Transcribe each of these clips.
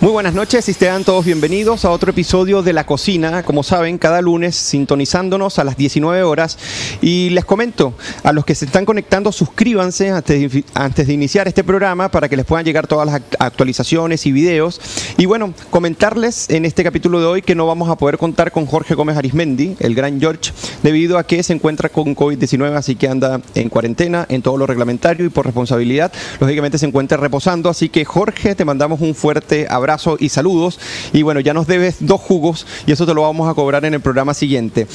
Muy buenas noches y sean todos bienvenidos a otro episodio de La Cocina. Como saben, cada lunes sintonizándonos a las 19 horas. Y les comento, a los que se están conectando, suscríbanse antes de, antes de iniciar este programa para que les puedan llegar todas las actualizaciones y videos. Y bueno, comentarles en este capítulo de hoy que no vamos a poder contar con Jorge Gómez Arismendi, el gran George, debido a que se encuentra con COVID-19, así que anda en cuarentena, en todo lo reglamentario y por responsabilidad. Lógicamente se encuentra reposando, así que Jorge, te mandamos un fuerte abrazo y saludos. Y bueno, ya nos debes dos jugos y eso te lo vamos a cobrar en el programa siguiente.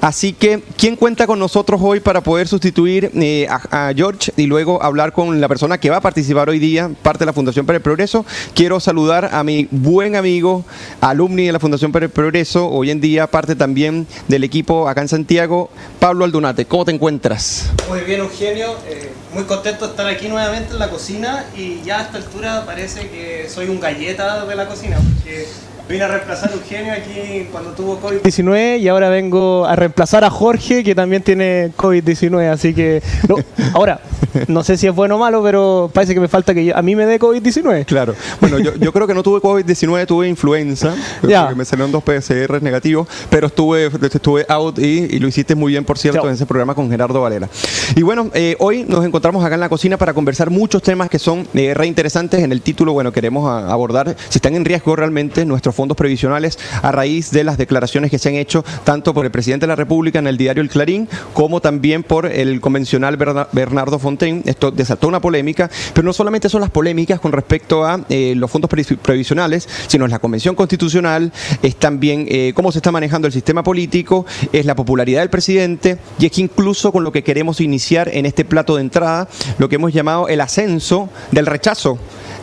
Así que, ¿quién cuenta con nosotros hoy para poder sustituir eh, a, George y luego hablar con la persona que va a participar hoy día, parte de la Fundación para el Progreso? Quiero saludar a mi buen amigo, alumni de la Fundación para el Progreso, hoy en día parte también del equipo acá en Santiago, Pablo Aldunate. ¿Cómo te encuentras? Muy bien, Eugenio. Eh, muy contento de estar aquí nuevamente en la cocina y ya a esta altura parece que soy un galleta de la cocina, porque vine a reemplazar a Eugenio aquí cuando tuvo COVID-19 y ahora vengo a reemplazar a Jorge que también tiene COVID-19, así que ahora no sé si es bueno o malo, pero parece que me falta que a mí me dé COVID-19. Claro, bueno, yo, yo, creo que no tuve COVID-19, tuve influenza, ya. porque me salieron dos PCR negativos, pero estuve, estuve out y, lo hiciste muy bien, por cierto, en ese programa con Gerardo Valera. Y bueno, eh, hoy nos encontramos acá en la cocina para conversar muchos temas que son eh, re interesantes. En el título, bueno, queremos abordar si están en riesgo realmente nuestros fondos previsionales a raíz de las declaraciones que se han hecho tanto por el presidente de la República en el diario El Clarín como también por el convencional Bernardo Fontaine. Esto desató una polémica, pero no solamente son las polémicas con respecto a eh, los fondos previsionales, sino la Convención Constitucional, es también eh, cómo se está manejando el sistema político, es la popularidad del presidente y es que incluso con lo que queremos iniciar en este plato de entrada, lo que hemos llamado el ascenso del rechazo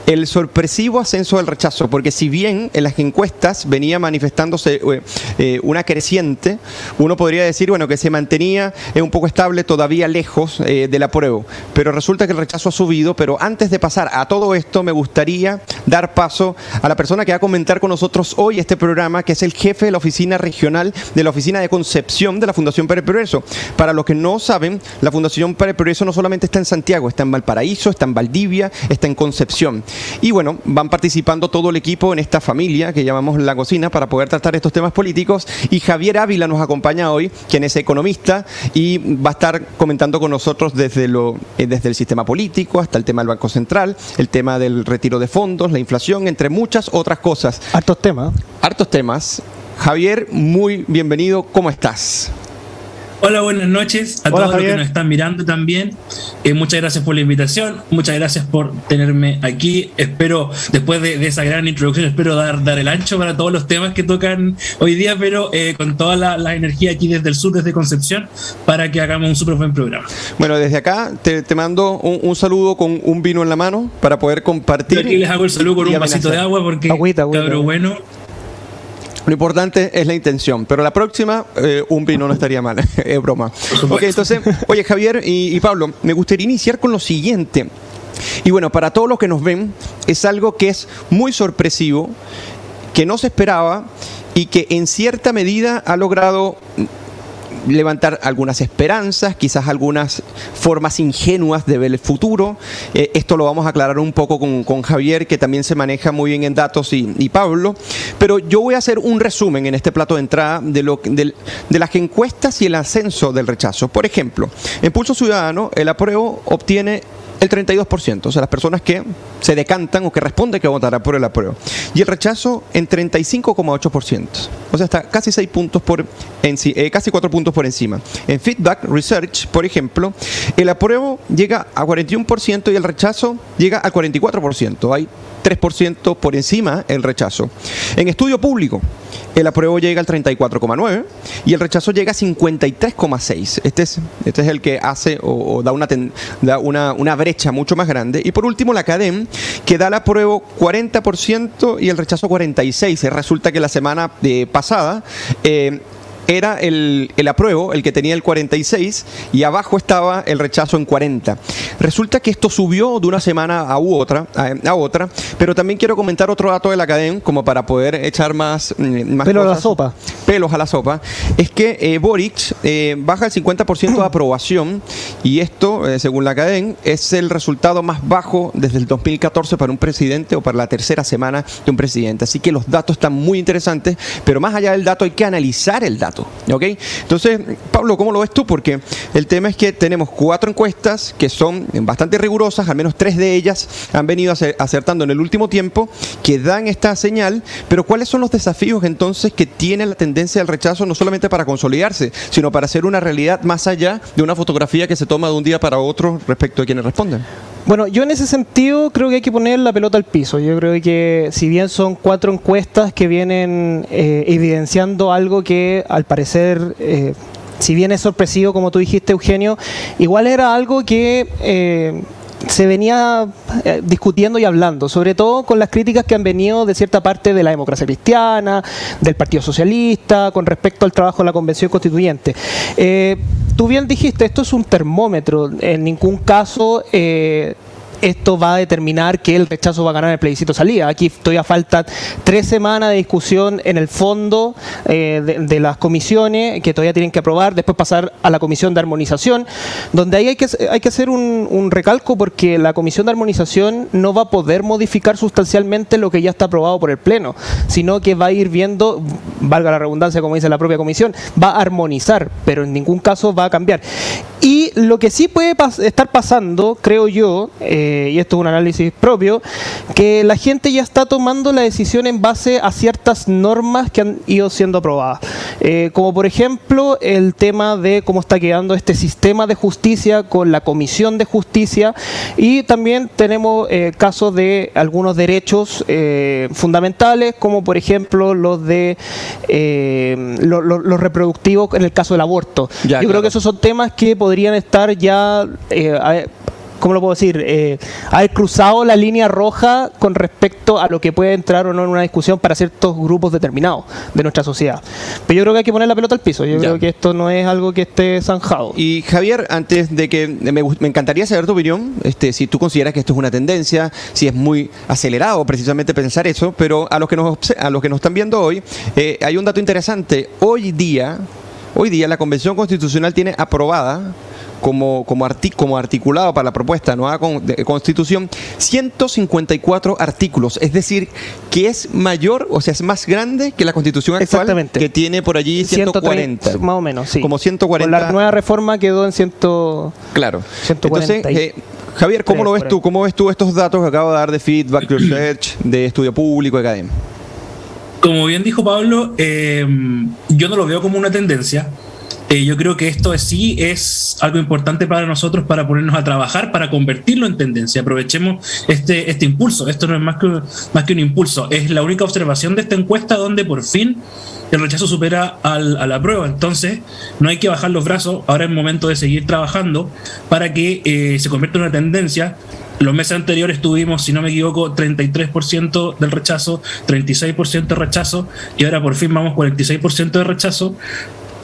el sorpresivo ascenso del rechazo, porque si bien en las encuestas venía manifestándose eh, eh, una creciente, uno podría decir, bueno, que se mantenía un poco estable, todavía lejos eh, del apruebo, pero resulta que el rechazo ha subido, pero antes de pasar a todo esto, me gustaría dar paso a la persona que va a comentar con nosotros hoy este programa, que es el jefe de la oficina regional de la oficina de concepción de la Fundación Pérez Progreso. Para los que no saben, la Fundación Pérez Progreso no solamente está en Santiago, está en Valparaíso, está en Valdivia, está en Concepción. Y bueno, van participando todo el equipo en esta familia que llamamos La Cocina para poder tratar estos temas políticos. Y Javier Ávila nos acompaña hoy, quien es economista y va a estar comentando con nosotros desde, lo, eh, desde el sistema político hasta el tema del Banco Central, el tema del retiro de fondos, la inflación, entre muchas otras cosas. Hartos temas. Hartos temas. Javier, muy bienvenido. ¿Cómo estás? Hola, buenas noches a todos los que nos están mirando también. Eh, muchas gracias por la invitación, muchas gracias por tenerme aquí. Espero, después de, esa gran introducción, espero dar, dar el ancho para todos los temas que tocan hoy día, pero eh, con toda la, energía aquí desde el sur, desde Concepción, para que hagamos un súper buen programa. Bueno, desde acá te, mando un, saludo con un vino en la mano para poder compartir. Yo aquí les hago el saludo con un vasito de agua porque, agüita, agüita, bueno lo importante es la intención, pero la próxima, eh, un vino no estaría mal, es broma. Ok, entonces, oye Javier y, Pablo, me gustaría iniciar con lo siguiente. Y bueno, para todos los que nos ven, es algo que es muy sorpresivo, que no se esperaba y que en cierta medida ha logrado levantar algunas esperanzas, quizás algunas formas ingenuas de ver el futuro. Eh, esto lo vamos a aclarar un poco con, Javier, que también se maneja muy bien en datos, y, Pablo. Pero yo voy a hacer un resumen en este plato de entrada de, lo, de, de las encuestas y el ascenso del rechazo. Por ejemplo, en Pulso Ciudadano, el apruebo obtiene el 32%, o sea, las personas que se decantan o que responden que votará por el apruebo. Y el rechazo en 35,8%, o sea, está casi 6 puntos por eh, casi 4 puntos por encima. En Feedback Research, por ejemplo, el apruebo llega a 41% y el rechazo llega al 44%. Hay 3% por encima el rechazo. En estudio público, el apruebo llega al 34,9 y el rechazo llega a 53,6. Este es, este es el que hace o, da, una, da una, una, brecha mucho más grande. Y por último, la CADEM, que da el apruebo 40% y el rechazo 46%. Resulta que la semana eh, pasada... Eh, era el, el apruebo, el que tenía el 46, y abajo estaba el rechazo en 40. Resulta que esto subió de una semana a, otra, a, otra, pero también quiero comentar otro dato de la cadena, como para poder echar más... Mm, más Pelos a la sopa. Pelos a la sopa. Es que eh, Boric eh, baja el 50% de aprobación, y esto, eh, según la cadena, es el resultado más bajo desde el 2014 para un presidente o para la tercera semana de un presidente. Así que los datos están muy interesantes, pero más allá del dato hay que analizar el dato. Entonces, Pablo, ¿cómo lo ves tú? Porque el tema es que tenemos cuatro encuestas que son bastante rigurosas, al menos tres de ellas han venido acertando en el último tiempo, que dan esta señal, pero ¿cuáles son los desafíos entonces que tiene la tendencia del rechazo no solamente para consolidarse, sino para hacer una realidad más allá de una fotografía que se toma de un día para otro respecto a quienes responden? Bueno, yo en ese sentido creo que hay que poner la pelota al piso. Yo creo que si bien son cuatro encuestas que vienen eh, evidenciando algo que al parecer... Eh, si bien es sorpresivo, como tú dijiste, Eugenio, igual era algo que eh, se venía eh, discutiendo y hablando, sobre todo con las críticas que han venido de cierta parte de la democracia cristiana, del Partido Socialista, con respecto al trabajo de la Convención Constituyente. Eh, tú bien dijiste, esto es un termómetro, en ningún caso esto va a determinar que el rechazo va a ganar el plebiscito salida. Aquí todavía faltan tres semanas de discusión en el fondo eh, de, las comisiones que todavía tienen que aprobar, después pasar a la comisión de armonización, donde ahí hay que, hay que hacer un, recalco porque la comisión de armonización no va a poder modificar sustancialmente lo que ya está aprobado por el Pleno, sino que va a ir viendo, valga la redundancia como dice la propia comisión, va a armonizar, pero en ningún caso va a cambiar. Y lo que sí puede estar pasando, creo yo, eh, y esto es un análisis propio, que la gente ya está tomando la decisión en base a ciertas normas que han ido siendo aprobadas. Eh, como por ejemplo el tema de cómo está quedando este sistema de justicia con la Comisión de Justicia y también tenemos eh, casos de algunos derechos fundamentales, como por ejemplo los de los reproductivos en el caso del aborto. yo creo que esos son temas que podrían estar ya, eh, ¿cómo lo puedo decir? Eh, haber cruzado la línea roja con respecto a lo que puede entrar o no en una discusión para ciertos grupos determinados de nuestra sociedad. Pero yo creo que hay que poner la pelota al piso. Yo creo que esto no es algo que esté zanjado. Y Javier, antes de que me, encantaría saber tu opinión, este, si tú consideras que esto es una tendencia, si es muy acelerado precisamente pensar eso, pero a los que nos, a los que nos están viendo hoy, eh, hay un dato interesante. Hoy día, Hoy día la Convención Constitucional tiene aprobada como, como, como articulado para la propuesta de nueva constitución 154 artículos, es decir, que es mayor, o sea, es más grande que la constitución actual, que tiene por allí 140. más o menos, sí. Como 140. la nueva reforma quedó en 100. Claro. 140 Entonces, eh, Javier, ¿cómo lo ves tú? ¿Cómo ves tú estos datos que acabo de dar de feedback research, de estudio público, de academia? Como bien dijo Pablo, eh, yo no lo veo como una tendencia. Eh, yo creo que esto sí es algo importante para nosotros para ponernos a trabajar, para convertirlo en tendencia. Aprovechemos este, este impulso. Esto no es más que, más que un impulso. Es la única observación de esta encuesta donde por fin el rechazo supera al, a la prueba. Entonces, no hay que bajar los brazos. Ahora es momento de seguir trabajando para que eh, se convierta en una tendencia. Los meses anteriores tuvimos, si no me equivoco, 33% del rechazo, 36% de rechazo y ahora por fin vamos 46% de rechazo.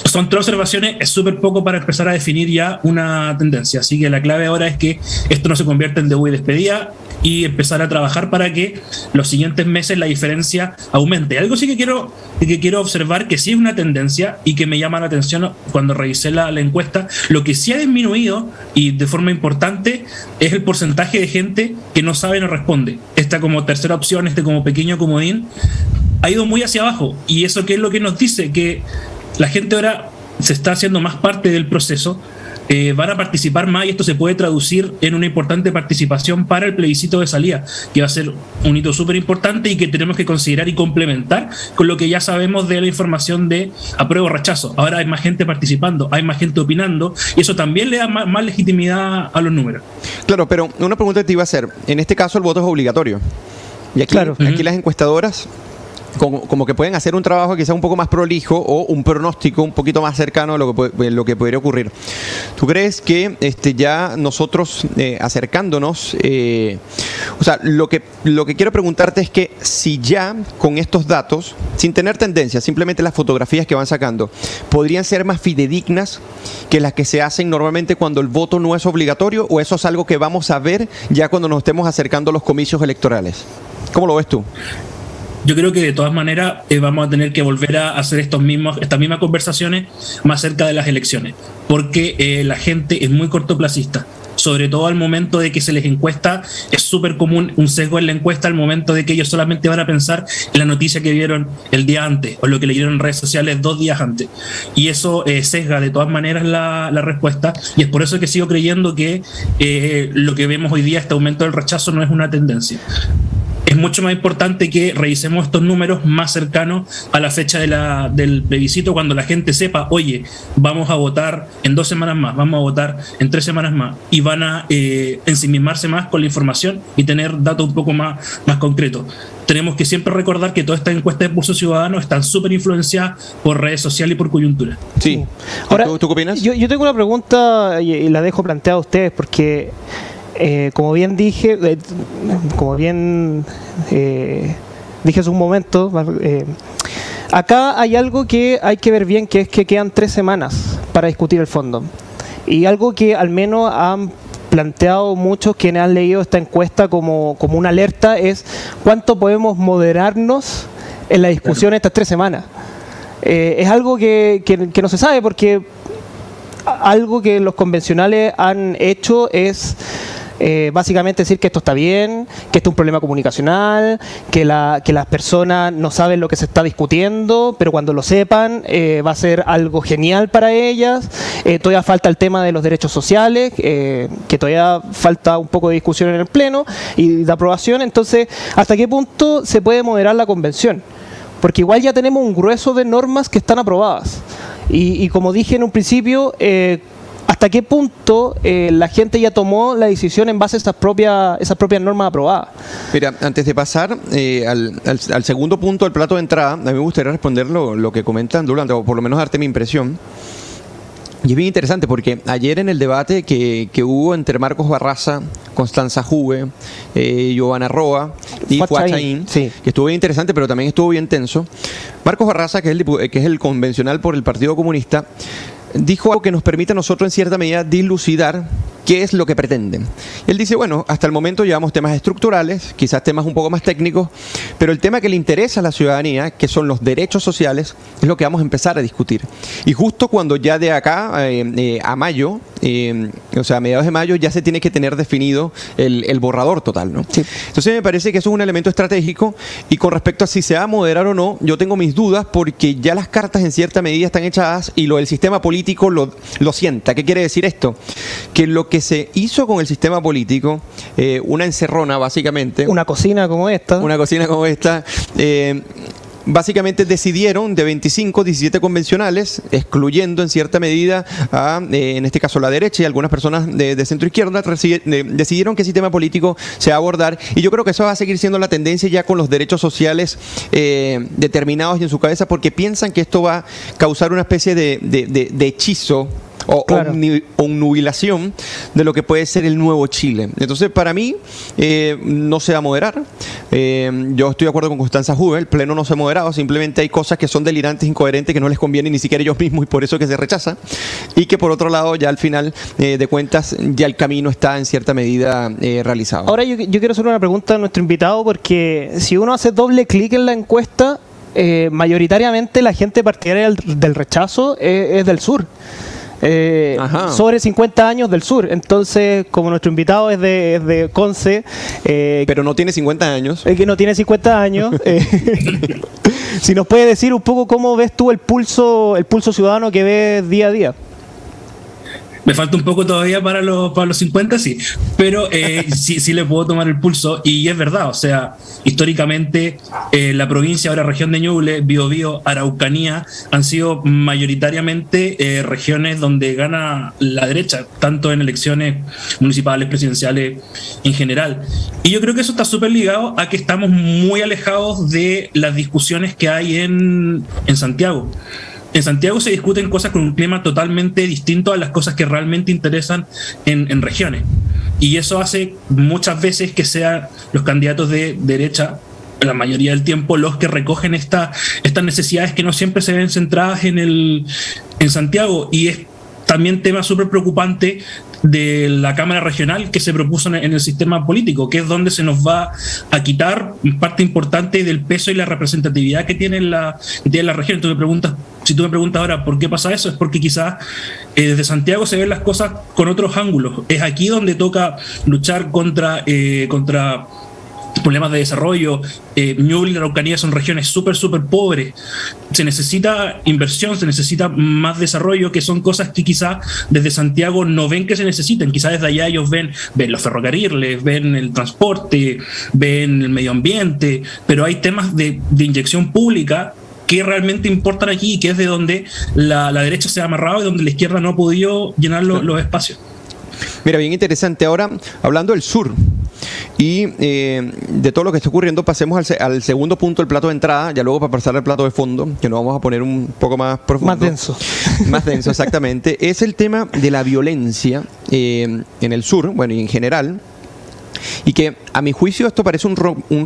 Son tres observaciones, es súper poco para empezar a definir ya una tendencia. Así que la clave ahora es que esto no se convierta en debut y despedida y empezar a trabajar para que los siguientes meses la diferencia aumente. Algo sí que quiero, que quiero observar que sí es una tendencia y que me llama la atención cuando revisé la, la encuesta, lo que sí ha disminuido y de forma importante es el porcentaje de gente que no sabe no responde. Esta como tercera opción, este como pequeño comodín, ha ido muy hacia abajo. ¿Y eso qué es lo que nos dice? Que la gente ahora se está haciendo más parte del proceso, eh, van a participar más y esto se puede traducir en una importante participación para el plebiscito de salida, que va a ser un hito súper importante y que tenemos que considerar y complementar con lo que ya sabemos de la información de apruebo o rechazo. Ahora hay más gente participando, hay más gente opinando y eso también le da más, más legitimidad a los números. Claro, pero una pregunta que te iba a hacer, en este caso el voto es obligatorio. Y aquí, aquí las encuestadoras como, que pueden hacer un trabajo quizás un poco más prolijo o un pronóstico un poquito más cercano a lo que, lo que podría ocurrir. ¿Tú crees que este, ya nosotros eh, acercándonos, eh, o sea, lo que, lo que quiero preguntarte es que si ya con estos datos, sin tener tendencia, simplemente las fotografías que van sacando, podrían ser más fidedignas que las que se hacen normalmente cuando el voto no es obligatorio o eso es algo que vamos a ver ya cuando nos estemos acercando a los comicios electorales? ¿Cómo lo ves tú? Yo creo que de todas maneras eh, vamos a tener que volver a hacer estos mismos, estas mismas conversaciones más cerca de las elecciones, porque eh, la gente es muy cortoplacista. Sobre todo al momento de que se les encuesta, es súper común un sesgo en la encuesta al momento de que ellos solamente van a pensar en la noticia que vieron el día antes o lo que leyeron en redes sociales dos días antes. Y eso eh, sesga de todas maneras la, la, respuesta. Y es por eso que sigo creyendo que lo que vemos hoy día, este aumento del rechazo, no es una tendencia es mucho más importante que revisemos estos números más cercanos a la fecha de la, del plebiscito, cuando la gente sepa, oye, vamos a votar en dos semanas más, vamos a votar en tres semanas más, y van a eh, ensimismarse más con la información y tener datos un poco más, más concretos. Tenemos que siempre recordar que todas estas encuestas de pulso ciudadano están súper influenciadas por redes sociales y por coyuntura. Sí. Ahora, ¿Tú, qué opinas? Yo, yo tengo una pregunta y, y la dejo planteada a ustedes, porque eh, como bien dije, eh, como bien eh, dije hace un momento, acá hay algo que hay que ver bien, que es que quedan tres semanas para discutir el fondo. Y algo que al menos han planteado muchos quienes han leído esta encuesta como, como una alerta es cuánto podemos moderarnos en la discusión estas tres semanas. es algo que, que no se sabe porque algo que los convencionales han hecho es eh, básicamente decir que esto está bien, que esto es un problema comunicacional, que, la, que las personas no saben lo que se está discutiendo, pero cuando lo sepan eh, va a ser algo genial para ellas. Eh, todavía falta el tema de los derechos sociales, que todavía falta un poco de discusión en el Pleno y de aprobación. Entonces, ¿hasta qué punto se puede moderar la convención? Porque igual ya tenemos un grueso de normas que están aprobadas. Y, y como dije en un principio, ¿Hasta qué punto eh, la gente ya tomó la decisión en base a estas propias, esas propias normas aprobadas? Mira, antes de pasar eh, al, segundo punto, del plato de entrada, a mí me gustaría responder lo, que comentan durante, o por lo menos darte mi impresión. Y es bien interesante porque ayer en el debate que, hubo entre Marcos Barraza, Constanza Juve, eh, Giovanna Roa y Fuachaín, que estuvo bien interesante, pero también estuvo bien tenso. Marcos Barraza, que es el, que es el convencional por el Partido Comunista, dijo algo que nos permite a nosotros en cierta medida dilucidar qué es lo que pretenden. Él dice, bueno, hasta el momento llevamos temas estructurales, quizás temas un poco más técnicos, pero el tema que le interesa a la ciudadanía, que son los derechos sociales, es lo que vamos a empezar a discutir. Y justo cuando ya de acá eh, eh, a mayo, eh, o sea, a mediados de mayo, ya se tiene que tener definido el, borrador total, ¿no? Entonces me parece que eso es un elemento estratégico y con respecto a si se va a moderar o no, yo tengo mis dudas porque ya las cartas en cierta medida están echadas y lo del sistema político lo, lo sienta. ¿Qué quiere decir esto? Que lo que que se hizo con el sistema político, eh, una encerrona básicamente. Una cocina como esta. Una cocina como esta. Eh, básicamente decidieron de 25, 17 convencionales, excluyendo en cierta medida a, eh, en este caso, la derecha y algunas personas de, centro izquierda, decidieron el sistema político se va a abordar. Y yo creo que eso va a seguir siendo la tendencia ya con los derechos sociales determinados y en su cabeza, porque piensan que esto va a causar una especie de hechizo o nubilación de lo que puede ser el nuevo Chile. Entonces, para mí, eh, no se va a moderar. Eh, yo estoy de acuerdo con Constanza Juve, el Pleno no se ha moderado, simplemente hay cosas que son delirantes, incoherentes, que no les conviene ni siquiera ellos mismos y por eso que se rechaza. Y que por otro lado, ya al final eh, de cuentas, ya el camino está en cierta medida realizado. Ahora yo, quiero hacer una pregunta a nuestro invitado, porque si uno hace doble clic en la encuesta, mayoritariamente la gente partidaria del, rechazo es del sur. Eh, sobre 50 años del sur. Entonces, como nuestro invitado es de, de Conce. Eh, Pero no tiene 50 años. Es que no tiene 50 años. Eh, si nos puede decir un poco cómo ves tú el pulso, el pulso ciudadano que ves día a día. Me falta un poco todavía para los, para los 50, sí, pero eh, sí, sí le puedo tomar el pulso y es verdad, o sea, históricamente eh, la provincia, ahora región de Ñuble, Biobío, Araucanía, han sido mayoritariamente eh, regiones donde gana la derecha, tanto en elecciones municipales, presidenciales en general. Y yo creo que eso está súper ligado a que estamos muy alejados de las discusiones que hay en, en Santiago en Santiago se discuten cosas con un clima totalmente distinto a las cosas que realmente interesan en, regiones. Y eso hace muchas veces que sean los candidatos de derecha la mayoría del tiempo los que recogen esta, estas necesidades que no siempre se ven centradas en, el, en Santiago. Y es también tema súper preocupante de la Cámara Regional que se propuso en el sistema político, que es donde se nos va a quitar parte importante del peso y la representatividad que tiene la, tiene la región. Tú me preguntas, si tú me preguntas ahora por qué pasa eso, es porque quizás eh, desde Santiago se ven las cosas con otros ángulos. Es aquí donde toca luchar contra, eh, contra problemas de desarrollo. Eh, y Araucanía son regiones súper, súper pobres. Se necesita inversión, se necesita más desarrollo, que son cosas que quizá desde Santiago no ven que se necesiten. Quizás desde allá ellos ven, ven los ferrocarriles, ven el transporte, ven el medio ambiente, pero hay temas de, inyección pública que realmente importan aquí y que es de donde la, derecha se ha amarrado y donde la izquierda no ha podido llenar los espacios. Mira, bien interesante. Ahora, hablando del sur, y eh, de todo lo que está ocurriendo, pasemos al, segundo punto, el plato de entrada, ya luego para pasar al plato de fondo, que nos vamos a poner un poco más profundo. Más denso. Más denso, exactamente. es el tema de la violencia eh, en el sur, bueno, y en general, y que a mi juicio esto parece un,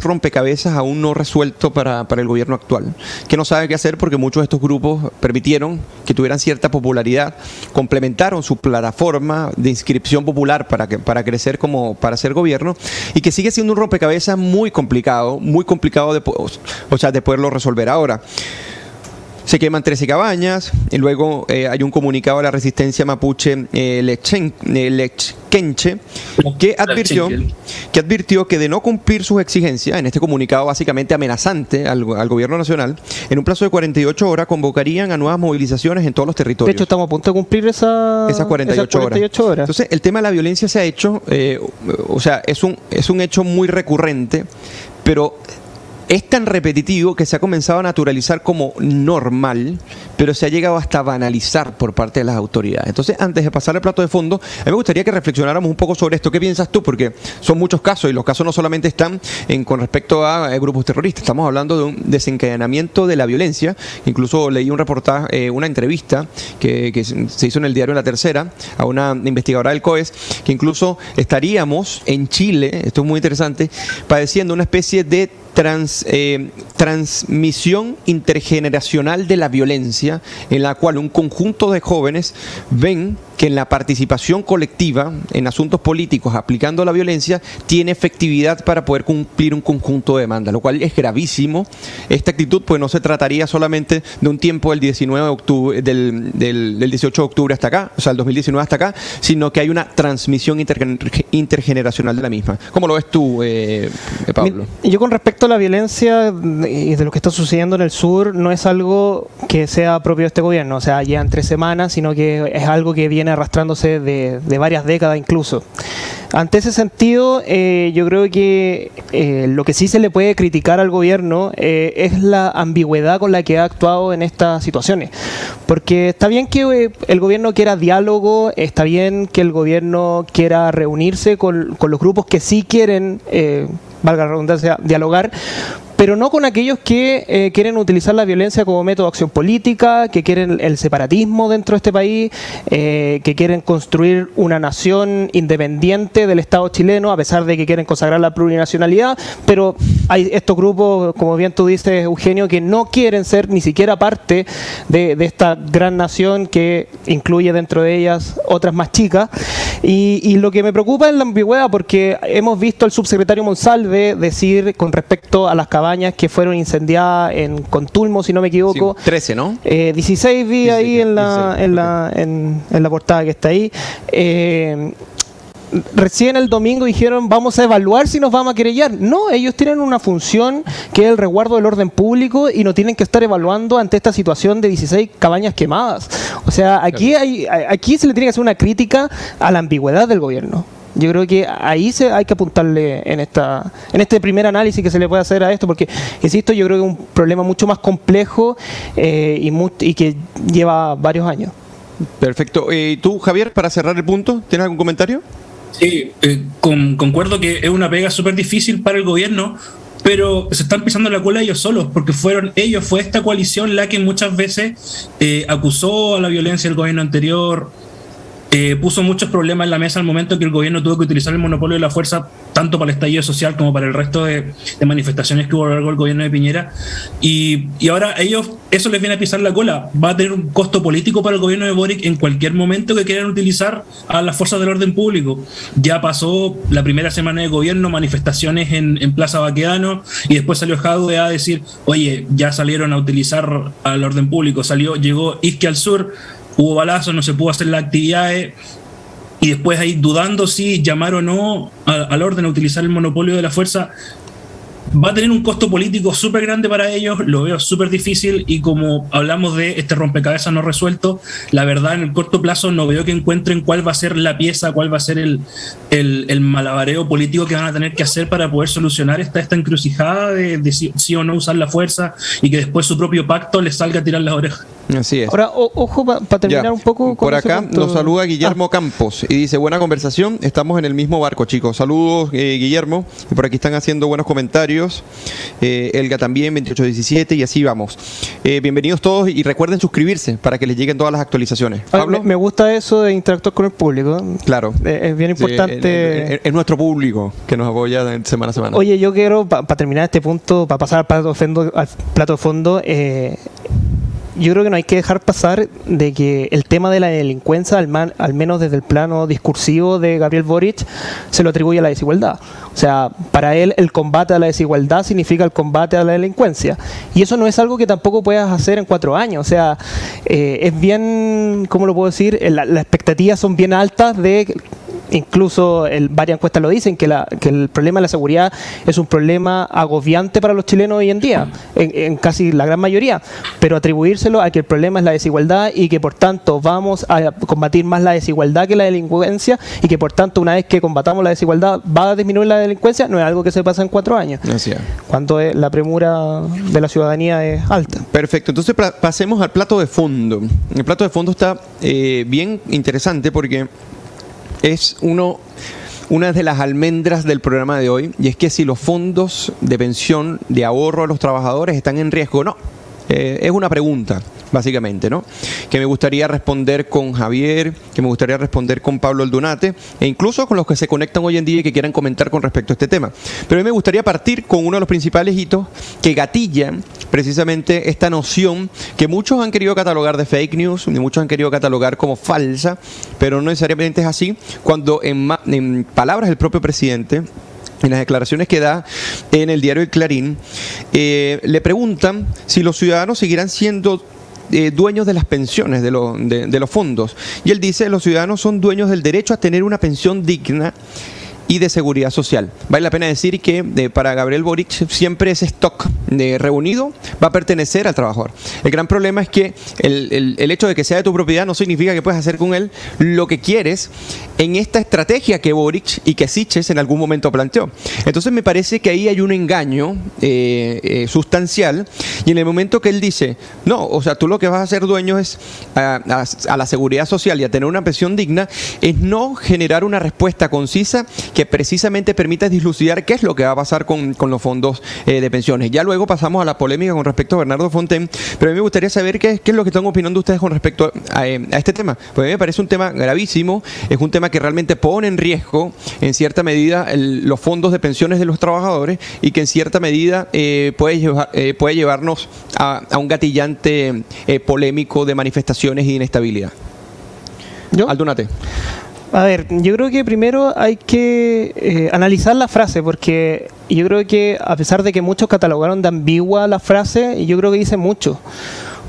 rompecabezas aún no resuelto para, el gobierno actual, que no sabe qué hacer porque muchos de estos grupos permitieron que tuvieran cierta popularidad, complementaron su plataforma de inscripción popular para, que, para crecer como para ser gobierno y que sigue siendo un rompecabezas muy complicado, muy complicado de, o sea, de poderlo resolver ahora. Se queman 13 cabañas, y luego eh, hay un comunicado de la resistencia mapuche eh, eh Lechkenche que advirtió, que advirtió que de no cumplir sus exigencias, en este comunicado básicamente amenazante al, gobierno nacional, en un plazo de 48 horas convocarían a nuevas movilizaciones en todos los territorios. De hecho, estamos a punto de cumplir esa, esas 48, Horas. Entonces, el tema de la violencia se ha hecho, eh, o sea, es un, es un hecho muy recurrente, pero es tan repetitivo que se ha comenzado a naturalizar como normal, pero se ha llegado hasta banalizar por parte de las autoridades. Entonces, antes de pasar al plato de fondo, a mí me gustaría que reflexionáramos un poco sobre esto. ¿Qué piensas tú? Porque son muchos casos y los casos no solamente están en, con respecto a, eh, grupos terroristas, estamos hablando de un desencadenamiento de la violencia. Incluso leí un reportaje, eh, una entrevista que, que, se hizo en el diario La Tercera a una investigadora del COES, que incluso estaríamos en Chile, esto es muy interesante, padeciendo una especie de trans, eh, transmisión intergeneracional de la violencia, en la cual un conjunto de jóvenes ven que en la participación colectiva en asuntos políticos aplicando la violencia tiene efectividad para poder cumplir un conjunto de demandas, lo cual es gravísimo. Esta actitud pues no se trataría solamente de un tiempo del 19 de octubre, del, del, 18 de octubre hasta acá, o sea, el 2019 hasta acá, sino que hay una transmisión intergeneracional de la misma. ¿Cómo lo ves tú, eh, Pablo? Yo con respecto a la violencia y de lo que está sucediendo en el sur, no es algo que sea propio de este gobierno, o sea, llevan tres semanas, sino que es algo que viene arrastrándose de, varias décadas incluso. Ante ese sentido, eh, yo creo que eh, lo que sí se le puede criticar al gobierno eh, es la ambigüedad con la que ha actuado en estas situaciones. Porque está bien que el gobierno quiera diálogo, está bien que el gobierno quiera reunirse con, con los grupos que sí quieren valga la redundancia, dialogar, pero no con aquellos que eh, quieren utilizar la violencia como método de acción política, que quieren el separatismo dentro de este país, eh, que quieren construir una nación independiente del Estado chileno, a pesar de que quieren consagrar la plurinacionalidad, pero hay estos grupos, como bien tú dices, Eugenio, que no quieren ser ni siquiera parte de, esta gran nación que incluye dentro de ellas otras más chicas. Y, y, lo que me preocupa es la ambigüedad, porque hemos visto al subsecretario Monsalve decir con respecto a las cabañas que fueron incendiadas en Contulmo, si no me equivoco. 13, ¿no? 16 eh, vi ahí en la, en, la, en, la portada que está ahí. Eh, recién el domingo dijeron vamos a evaluar si nos vamos a querellar. No, ellos tienen una función que es el resguardo del orden público y no tienen que estar evaluando ante esta situación de 16 cabañas quemadas. O sea, aquí, hay, aquí se le tiene que hacer una crítica a la ambigüedad del gobierno. Yo creo que ahí se, hay que apuntarle en esta en este primer análisis que se le puede hacer a esto, porque, insisto, yo creo que es un problema mucho más complejo eh, y, y que lleva varios años. Perfecto. Eh, ¿Y tú, Javier, para cerrar el punto, tienes algún comentario? Sí, eh, concuerdo que es una pega súper difícil para el gobierno, pero se están pisando la cola ellos solos, porque fueron ellos, fue esta coalición la que muchas veces eh, acusó a la violencia del gobierno anterior, eh, puso muchos problemas en la mesa al momento que el gobierno tuvo que utilizar el monopolio de la fuerza tanto para el estallido social como para el resto de, manifestaciones que hubo a lo largo del gobierno de Piñera. Y, y, ahora ellos, eso les viene a pisar la cola. Va a tener un costo político para el gobierno de Boric en cualquier momento que quieran utilizar a las fuerzas del orden público. Ya pasó la primera semana de gobierno, manifestaciones en, Plaza Baquedano, y después salió Jadwe a decir, oye, ya salieron a utilizar al orden público. Salió, llegó Isque al sur hubo balazos, no se pudo hacer las actividades y después ahí dudando si llamar o no al orden a utilizar el monopolio de la fuerza, va a tener un costo político súper grande para ellos, lo veo súper difícil y como hablamos de este rompecabezas no resuelto, la verdad en el corto plazo no veo que encuentren cuál va a ser la pieza, cuál va a ser el, el, malabareo político que van a tener que hacer para poder solucionar esta, esta encrucijada de, si, o no usar la fuerza y que después su propio pacto les salga a tirar las orejas. Así es. Ahora, ojo, para terminar un poco Por acá nos saluda Guillermo ah. Campos y dice, buena conversación, estamos en el mismo barco, chicos. Saludos, eh, Guillermo. Y por aquí están haciendo buenos comentarios. Eh, Elga también, 2817, y así vamos. Eh, bienvenidos todos y recuerden suscribirse para que les lleguen todas las actualizaciones. Pablo. Me, gusta eso de interactuar con el público. Claro. es bien importante. es, nuestro público que nos apoya semana a semana. Oye, yo quiero, para terminar este punto, para pasar al plato de fondo, al plato de fondo yo creo que no hay que dejar pasar de que el tema de la delincuencia, al, al, menos desde el plano discursivo de Gabriel Boric, se lo atribuye a la desigualdad. O sea, para él el combate a la desigualdad significa el combate a la delincuencia. Y eso no es algo que tampoco puedas hacer en cuatro años. O sea, eh, es bien, ¿cómo lo puedo decir? las expectativas son bien altas de incluso el, varias encuestas lo dicen, que, la, que el problema de la seguridad es un problema agobiante para los chilenos hoy en día, en, casi la gran mayoría, pero atribuírselo a que el problema es la desigualdad y que por tanto vamos a combatir más la desigualdad que la delincuencia y que por tanto una vez que combatamos la desigualdad va a disminuir la delincuencia, no es algo que se pasa en cuatro años, cuando la premura de la ciudadanía es alta. Perfecto, entonces pasemos al plato de fondo. El plato de fondo está eh, bien interesante porque es uno, una de las almendras del programa de hoy, y es que si los fondos de pensión de ahorro a los trabajadores están en riesgo o no. Eh, es una pregunta básicamente, ¿no? Que me gustaría responder con Javier, que me gustaría responder con Pablo Aldunate, e incluso con los que se conectan hoy en día y que quieran comentar con respecto a este tema. Pero a mí me gustaría partir con uno de los principales hitos que gatillan precisamente esta noción que muchos han querido catalogar de fake news, y muchos han querido catalogar como falsa, pero no necesariamente es así, cuando en, en palabras del propio presidente, en las declaraciones que da en el diario El Clarín, eh, le preguntan si los ciudadanos seguirán siendo eh, dueños de las pensiones, de, de, los fondos. Y él dice, los ciudadanos son dueños del derecho a tener una pensión digna y de seguridad social. Vale la pena decir que eh, para Gabriel Boric siempre ese stock de reunido va a pertenecer al trabajador. El gran problema es que el, hecho de que sea de tu propiedad no significa que puedas hacer con él lo que quieres en esta estrategia que Boric y que Siches en algún momento planteó. Entonces me parece que ahí hay un engaño eh, eh, sustancial y en el momento que él dice, no, o sea, tú lo que vas a ser dueño es a, a la seguridad social y a tener una pensión digna, es no generar una respuesta concisa que precisamente permita dislucidar qué es lo que va a pasar con, los fondos eh, de pensiones. Ya luego pasamos a la polémica con respecto a Bernardo Fonten, pero a mí me gustaría saber qué, es lo que están opinando ustedes con respecto a, eh, este tema. Pues a mí me parece un tema gravísimo, es un tema que realmente pone en riesgo, en cierta medida, los fondos de pensiones de los trabajadores y que en cierta medida eh, puede, llevar, puede llevarnos a, un gatillante polémico de manifestaciones y inestabilidad. ¿Yo? Aldunate. A ver, yo creo que primero hay que eh, analizar la frase, porque yo creo que a pesar de que muchos catalogaron de ambigua la frase, yo creo que dice mucho.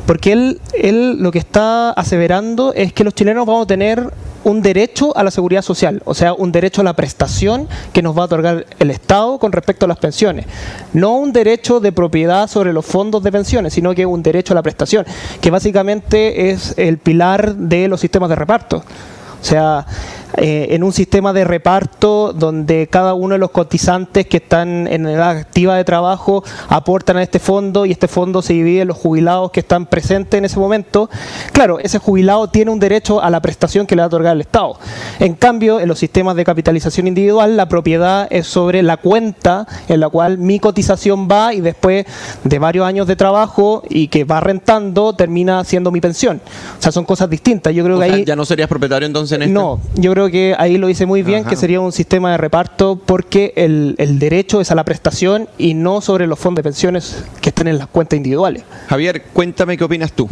Porque él, él lo que está aseverando es que los chilenos vamos a tener un derecho a la seguridad social, o sea, un derecho a la prestación que nos va a otorgar el Estado con respecto a las pensiones. No un derecho de propiedad sobre los fondos de pensiones, sino que un derecho a la prestación, que básicamente es el pilar de los sistemas de reparto. O sea, eh, en un sistema de reparto donde cada uno de los cotizantes que están en edad activa de trabajo aportan a este fondo y este fondo se divide en los jubilados que están presentes en ese momento. Claro, ese jubilado tiene un derecho a la prestación que le va a otorgar el Estado. En cambio, en los sistemas de capitalización individual, la propiedad es sobre la cuenta en la cual mi cotización va y después de varios años de trabajo y que va rentando, termina siendo mi pensión. O sea, son cosas distintas. Yo creo que ahí... ¿Ya no serías propietario entonces en No, yo creo que ahí lo hice muy bien, que sería un sistema de reparto porque el, el, derecho es a la prestación y no sobre los fondos de pensiones que estén en las cuentas individuales. Javier, cuéntame qué opinas tú.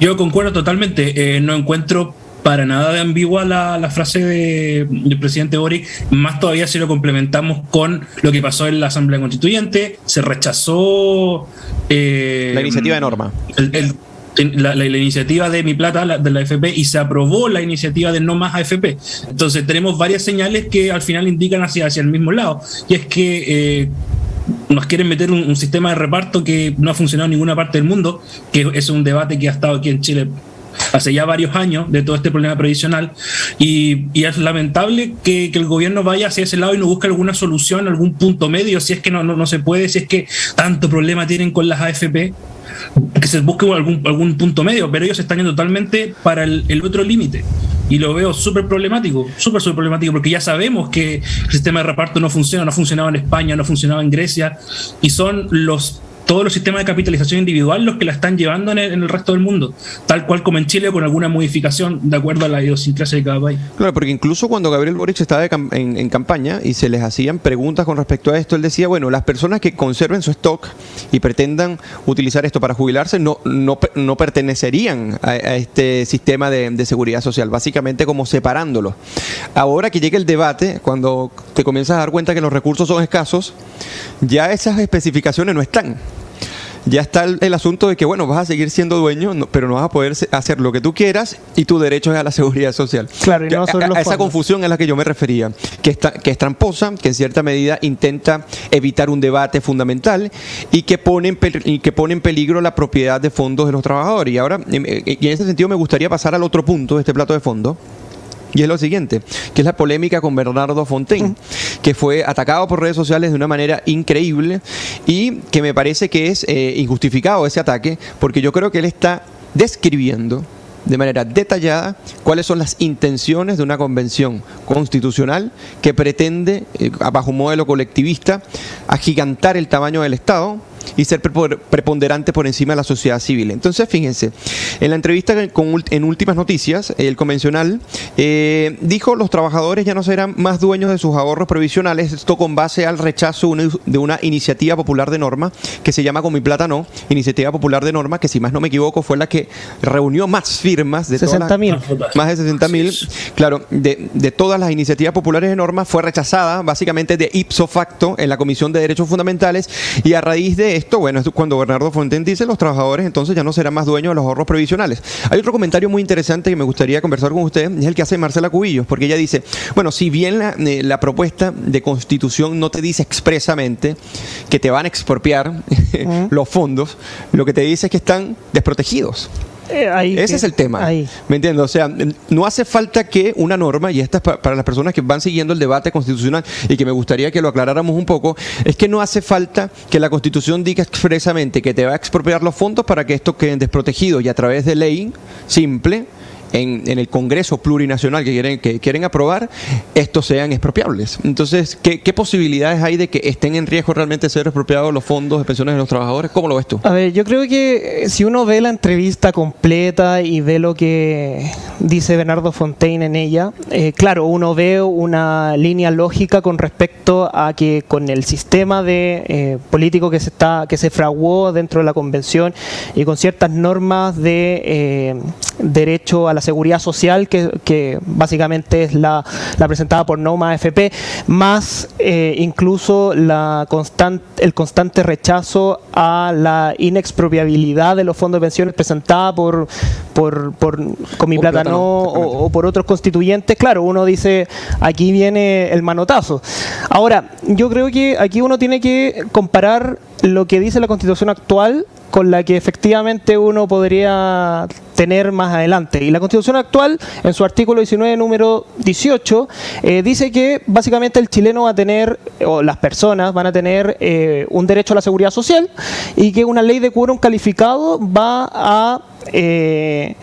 Yo concuerdo totalmente. Eh, no encuentro para nada de ambigua la, la frase de, del presidente Boric, más todavía si lo complementamos con lo que pasó en la Asamblea Constituyente, se rechazó... Eh, la iniciativa de norma. el, la, la, iniciativa de Mi Plata de la AFP y se aprobó la iniciativa de No Más AFP. Entonces tenemos varias señales que al final indican hacia, hacia el mismo lado. Y es que eh, nos quieren meter un, un, sistema de reparto que no ha funcionado en ninguna parte del mundo, que es un debate que ha estado aquí en Chile hace ya varios años de todo este problema previsional y, es lamentable que, el gobierno vaya hacia ese lado y no busque alguna solución, algún punto medio, si es que no, no, no se puede, si es que tanto problema tienen con las AFP que se busque algún, algún punto medio, pero ellos están yendo totalmente para el, otro límite. Y lo veo súper problemático, súper, súper problemático, porque ya sabemos que el sistema de reparto no funciona, no funcionaba en España, no funcionaba en Grecia, y son los todos los sistemas de capitalización individual los que la están llevando en el, en el, resto del mundo, tal cual como en Chile, con alguna modificación de acuerdo a la idiosincrasia de cada país. Claro, porque incluso cuando Gabriel Boric estaba en, campaña y se les hacían preguntas con respecto a esto, él decía, bueno, las personas que conserven su stock y pretendan utilizar esto para jubilarse no, no, no pertenecerían a, este sistema de seguridad social, básicamente como separándolo. Ahora que llega el debate, cuando te comienzas a dar cuenta que los recursos son escasos, ya esas especificaciones no están ya está el, el, asunto de que, bueno, vas a seguir siendo dueño, no, pero no vas a poder hacer lo que tú quieras y tu derecho es a la seguridad social. Claro, y no sobre a, los a esa confusión es la que yo me refería, que, está, que es tramposa, que en cierta medida intenta evitar un debate fundamental y que pone en, y que pone en peligro la propiedad de fondos de los trabajadores. Y ahora, en, en ese sentido, me gustaría pasar al otro punto de este plato de fondo. Y es lo siguiente, que es la polémica con Bernardo Fontaine, que fue atacado por redes sociales de una manera increíble y que me parece que es eh, injustificado ese ataque, porque yo creo que él está describiendo de manera detallada cuáles son las intenciones de una convención constitucional que pretende, eh, bajo un modelo colectivista, agigantar el tamaño del Estado y ser preponderante por encima de la sociedad civil. Entonces, fíjense, en la entrevista con, en Últimas Noticias, el convencional eh, dijo los trabajadores ya no serán más dueños de sus ahorros previsionales, esto con base al rechazo de una iniciativa popular de norma que se llama Con mi plata no, iniciativa popular de norma, que si más no me equivoco fue la que reunió más firmas de 60 mil. Más de 60 mil. Claro, de, de todas las iniciativas populares de norma fue rechazada básicamente de ipso facto en la Comisión de Derechos Fundamentales y a raíz de esto, bueno, es cuando Bernardo Fonten dice los trabajadores entonces ya no serán más dueños de los ahorros previsionales. Hay otro comentario muy interesante que me gustaría conversar con usted, es el que hace Marcela Cubillos, porque ella dice, bueno, si bien la, eh, la propuesta de constitución no te dice expresamente que te van a expropiar uh -huh. los fondos, lo que te dice es que están desprotegidos. Eh, ahí, Ese que, es el tema. Ahí. ¿Me entiendes? O sea, no hace falta que una norma, y esta es pa para las personas que van siguiendo el debate constitucional y que me gustaría que lo aclaráramos un poco, es que no hace falta que la constitución diga expresamente que te va a expropiar los fondos para que estos queden desprotegidos y a través de ley simple en, en, el Congreso plurinacional que quieren, que quieren aprobar, estos sean expropiables. Entonces, ¿qué, ¿qué, posibilidades hay de que estén en riesgo realmente ser expropiados los fondos de pensiones de los trabajadores? ¿Cómo lo ves tú? A ver, yo creo que si uno ve la entrevista completa y ve lo que dice Bernardo Fontaine en ella, eh, claro, uno ve una línea lógica con respecto a que con el sistema de eh, político que se está que se fraguó dentro de la convención y con ciertas normas de eh, derecho a la seguridad social, que, básicamente es la, presentada por Noma FP, más eh, incluso la constante, el constante rechazo a la inexpropiabilidad de los fondos de pensiones presentada por, por, por con mi plata, no, o, por otros constituyentes. Claro, uno dice, aquí viene el manotazo. Ahora, yo creo que aquí uno tiene que comparar lo que dice la constitución actual con la que efectivamente uno podría tener más adelante. Y la Constitución actual, en su artículo 19, número 18, eh, dice que básicamente el chileno va a tener, o las personas van a tener eh, un derecho a la seguridad social y que una ley de quórum calificado va a eh,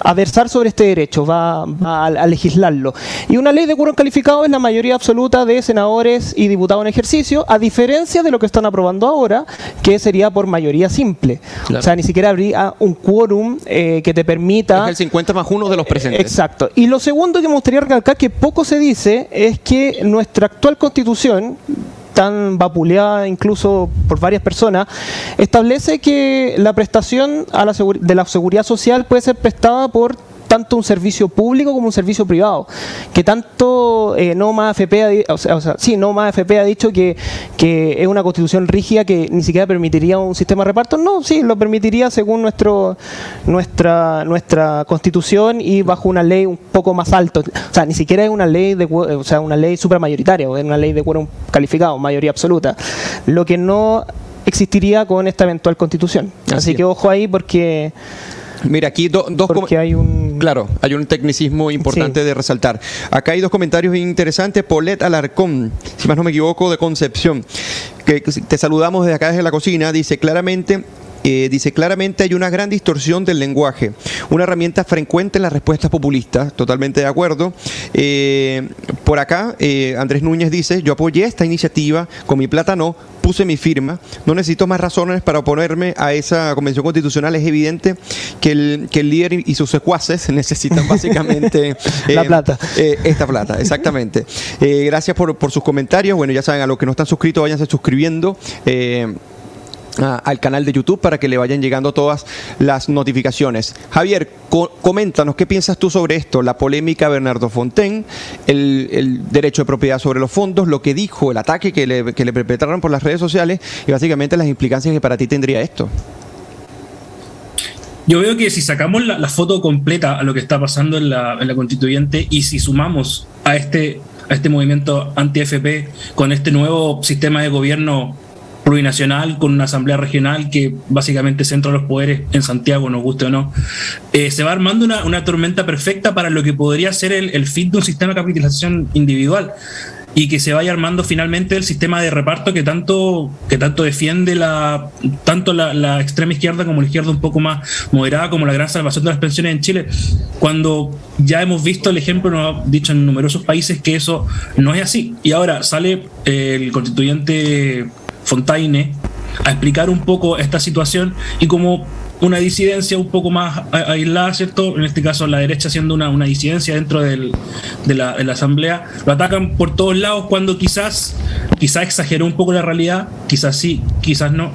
a versar sobre este derecho, va, a, legislarlo. Y una ley de quórum calificado es la mayoría absoluta de senadores y diputados en ejercicio, a diferencia de lo que están aprobando ahora, que sería por mayoría simple. O sea, ni siquiera habría un quórum que te permita... Es el 50 más uno de los presentes. Exacto. Y lo segundo que me gustaría recalcar, que poco se dice, es que nuestra actual constitución, tan vapuleada incluso por varias personas, establece que la prestación a la de la seguridad social puede ser prestada por tanto un servicio público como un servicio privado. Que tanto eh, no más FP ha, o sea, sí, no más FP ha dicho que, que, es una constitución rígida que ni siquiera permitiría un sistema de reparto. No, sí, lo permitiría según nuestro nuestra nuestra constitución y bajo una ley un poco más alto. O sea, ni siquiera es una ley de o sea, una ley supermayoritaria, o es una ley de quórum calificado, mayoría absoluta. Lo que no existiría con esta eventual constitución. Así, que ojo ahí porque Mira, aquí dos... Porque hay un... Claro, hay un tecnicismo importante de resaltar. Acá hay dos comentarios interesantes. Polet Alarcón, si más no me equivoco, de Concepción, que te saludamos desde acá, desde la cocina, dice claramente eh, dice claramente hay una gran distorsión del lenguaje, una herramienta frecuente en las respuestas populistas, totalmente de acuerdo. Eh, por acá, eh, Andrés Núñez dice, yo apoyé esta iniciativa, con mi plata no, puse mi firma, no necesito más razones para oponerme a esa convención constitucional, es evidente que el, que el líder y sus secuaces necesitan básicamente la plata. esta plata, exactamente. gracias por, por, sus comentarios, bueno, ya saben, a los que no están suscritos, váyanse suscribiendo al canal de YouTube para que le vayan llegando todas las notificaciones. Javier, coméntanos qué piensas tú sobre esto, la polémica Bernardo Fontaine, el, derecho de propiedad sobre los fondos, lo que dijo, el ataque que le, perpetraron por las redes sociales y básicamente las implicancias que para ti tendría esto. Yo veo que si sacamos la, foto completa a lo que está pasando en la, en la constituyente y si sumamos a este, a este movimiento anti-FP con este nuevo sistema de gobierno plurinacional con una asamblea regional que básicamente centra los poderes en Santiago, nos guste o no, eh, se va armando una, tormenta perfecta para lo que podría ser el, fin de un sistema de capitalización individual y que se vaya armando finalmente el sistema de reparto que tanto, que tanto defiende la, tanto la, extrema izquierda como la izquierda un poco más moderada, como la gran salvación de las pensiones en Chile, cuando ya hemos visto el ejemplo, nos ha dicho en numerosos países que eso no es así. Y ahora sale el constituyente Fontaine a explicar un poco esta situación y como una disidencia un poco más aislada, ¿cierto? En este caso la derecha siendo una, una disidencia dentro del, de, la, de, la, asamblea, lo atacan por todos lados cuando quizás, quizás exageró un poco la realidad, quizás sí, quizás no.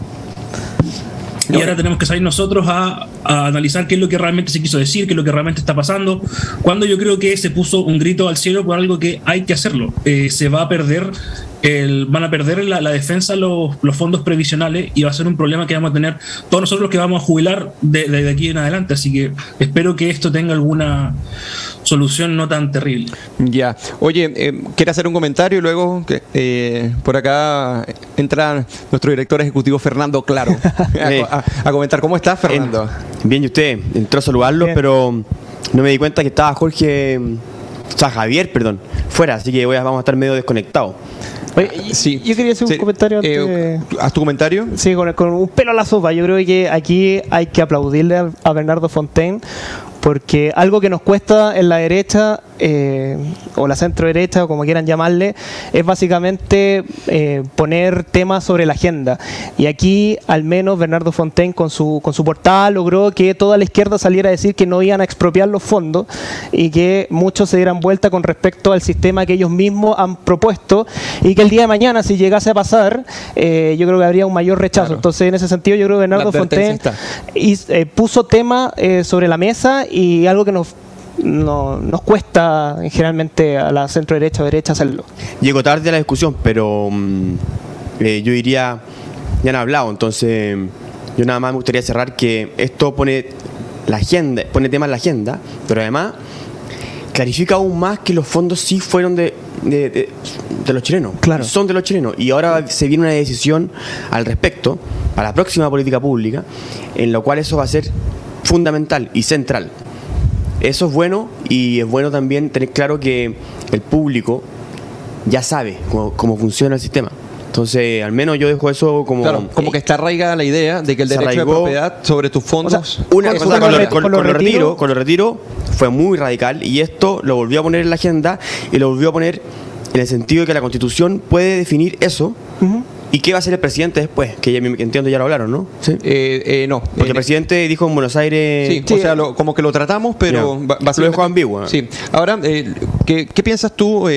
Y ahora tenemos que salir nosotros a, analizar qué es lo que realmente se quiso decir, qué es lo que realmente está pasando. Cuando yo creo que se puso un grito al cielo por algo que hay que hacerlo. Eh, se va a perder el, van a perder la, defensa los, los, fondos previsionales y va a ser un problema que vamos a tener todos nosotros los que vamos a jubilar desde de, aquí en adelante. Así que espero que esto tenga alguna solución no tan terrible. Ya. Oye, eh, quiere hacer un comentario y luego eh, por acá entra nuestro director ejecutivo Fernando Claro a, comentar. ¿Cómo estás, Fernando? Bien, y usted entró a saludarlo, pero no me di cuenta que estaba Jorge, o sea, Javier, perdón, fuera, así que voy a, vamos a estar medio desconectados. sí. Yo quería hacer un comentario eh, ¿Haz tu comentario? Sí, con, con, un pelo a la sopa. Yo creo que aquí hay que aplaudirle a Bernardo Fontaine porque algo que nos cuesta en la derecha eh, o la centro derecha o como quieran llamarle es básicamente eh, poner temas sobre la agenda. Y aquí al menos Bernardo Fontaine con su, con su portada logró que toda la izquierda saliera a decir que no iban a expropiar los fondos y que muchos se dieran vuelta con respecto al sistema que ellos mismos han propuesto y que el día de mañana si llegase a pasar eh, yo creo que habría un mayor rechazo. Entonces en ese sentido yo creo que Bernardo Fontaine y, puso tema sobre la mesa y algo que nos no, nos cuesta generalmente a la centro derecha o derecha hacerlo. Llego tarde a la discusión, pero mm, eh, yo diría, ya han hablado, entonces yo nada más me gustaría cerrar que esto pone la agenda, pone temas en la agenda, pero además clarifica aún más que los fondos sí fueron de, de, los chilenos. Claro. Son de los chilenos. Y ahora se viene una decisión al respecto, para la próxima política pública, en lo cual eso va a ser fundamental y central. Eso es bueno y es bueno también tener claro que el público ya sabe cómo funciona el sistema. Entonces, al menos yo dejo eso como. Claro, como que está arraigada la idea de que el derecho de propiedad sobre tus fondos. una cosa con, lo, retiro, con lo retiro fue muy radical y esto lo volvió a poner en la agenda y lo volvió a poner en el sentido de que la constitución puede definir eso. ¿Y qué va a hacer el presidente después? Que ya, entiendo ya lo hablaron, ¿no? ¿Sí? Eh, eh, no. Porque el presidente dijo en Buenos Aires... Sí, o sea, como que lo tratamos, pero... Va, lo dejó ambiguo. Sí. Ahora, eh, ¿qué, piensas tú,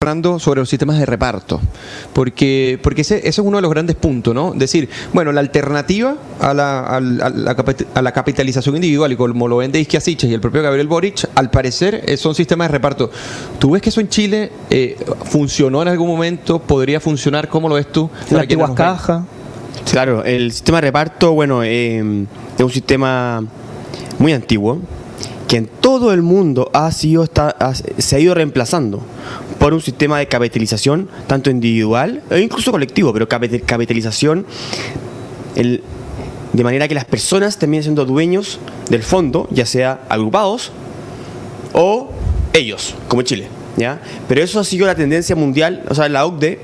Fernando, sobre los sistemas de reparto? Porque, porque ese, es uno de los grandes puntos, ¿no? Decir, bueno, la alternativa a la, a la, capitalización individual, y como lo vende Isquiasiches y el propio Gabriel Boric, al parecer son sistemas de reparto. ¿Tú ves que eso en Chile funcionó en algún momento? ¿Podría funcionar? ¿Cómo lo ves la antigua caja. Claro, el sistema de reparto, bueno, eh, es un sistema muy antiguo que en todo el mundo ha sido, está, se ha ido reemplazando por un sistema de capitalización, tanto individual e incluso colectivo, pero capitalización de manera que las personas terminen siendo dueños del fondo, ya sea agrupados o ellos, como Chile. ¿ya? Pero eso ha sido la tendencia mundial, o sea, la OCDE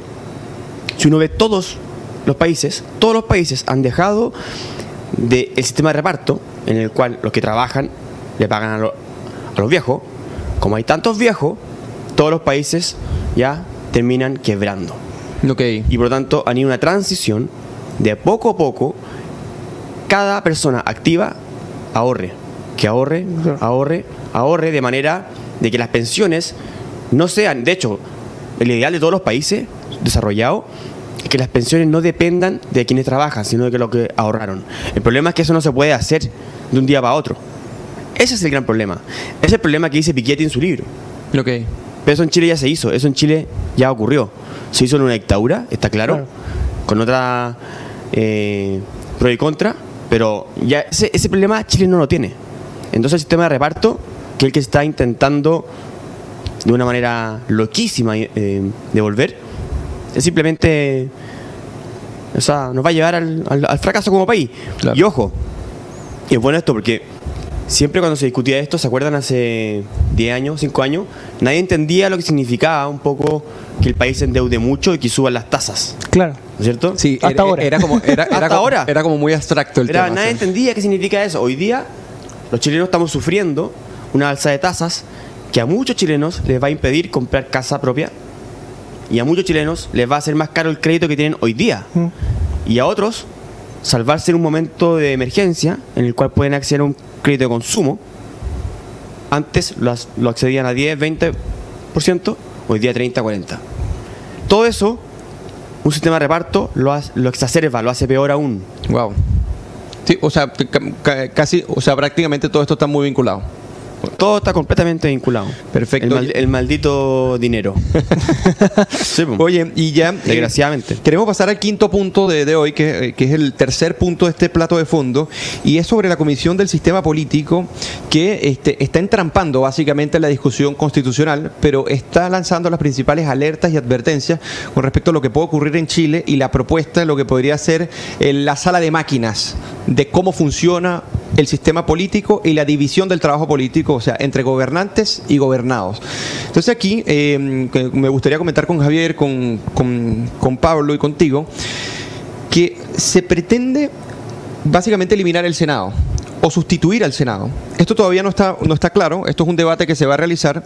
si uno ve todos los países, todos los países han dejado del sistema de reparto, en el cual los que trabajan le pagan a, los viejos. Como hay tantos viejos, todos los países ya terminan quebrando. Okay. Y por lo tanto han ido una transición de poco a poco, cada persona activa ahorre, que ahorre, ahorre, ahorre, de manera de que las pensiones no sean, de hecho, el ideal de todos los países desarrollados es que las pensiones no dependan de quienes trabajan, sino de lo que ahorraron. El problema es que eso no se puede hacer de un día para otro. Ese es el gran problema. Ese es el problema que dice Piketty en su libro. Pero eso en Chile ya se hizo, eso en Chile ya ocurrió. Se hizo en una dictadura, está claro, con otra eh, pro y contra, pero ya ese, ese problema Chile no lo tiene. Entonces el sistema de reparto, que es el que está intentando de una manera loquísima eh, devolver, simplemente. O sea, nos va a llevar al, fracaso como país. Y ojo, y es bueno esto porque siempre cuando se discutía esto, ¿se acuerdan hace 10 años, 5 años? Nadie entendía lo que significaba un poco que el país se endeude mucho y que suban las tasas. Claro. ¿No es cierto? Sí, hasta ahora. Era como, era, hasta ahora. Era como muy abstracto el tema. Nadie entendía qué significa eso. Hoy día, los chilenos estamos sufriendo una alza de tasas que a muchos chilenos les va a impedir comprar casa propia y a muchos chilenos les va a ser más caro el crédito que tienen hoy día. Mm. Y a otros, salvarse en un momento de emergencia en el cual pueden acceder a un crédito de consumo. Antes lo, accedían a 10, 20%, hoy día 30, 40. Todo eso, un sistema de reparto lo, lo exacerba, lo hace peor aún. Wow. Sí, o sea, casi, o sea, prácticamente todo esto está muy vinculado. Todo está completamente vinculado. Perfecto. El, maldito dinero. Oye, y ya. Eh, Desgraciadamente. queremos pasar al quinto punto de, hoy, que, es el tercer punto de este plato de fondo, y es sobre la Comisión del Sistema Político, que este, está entrampando básicamente la discusión constitucional, pero está lanzando las principales alertas y advertencias con respecto a lo que puede ocurrir en Chile y la propuesta de lo que podría ser eh, la sala de máquinas de cómo funciona el sistema político y la división del trabajo político, o entre gobernantes y gobernados. Entonces aquí eh, me gustaría comentar con Javier, con, con Pablo y contigo, que se pretende básicamente eliminar el Senado o sustituir al Senado. Esto todavía no está, no está claro, esto es un debate que se va a realizar,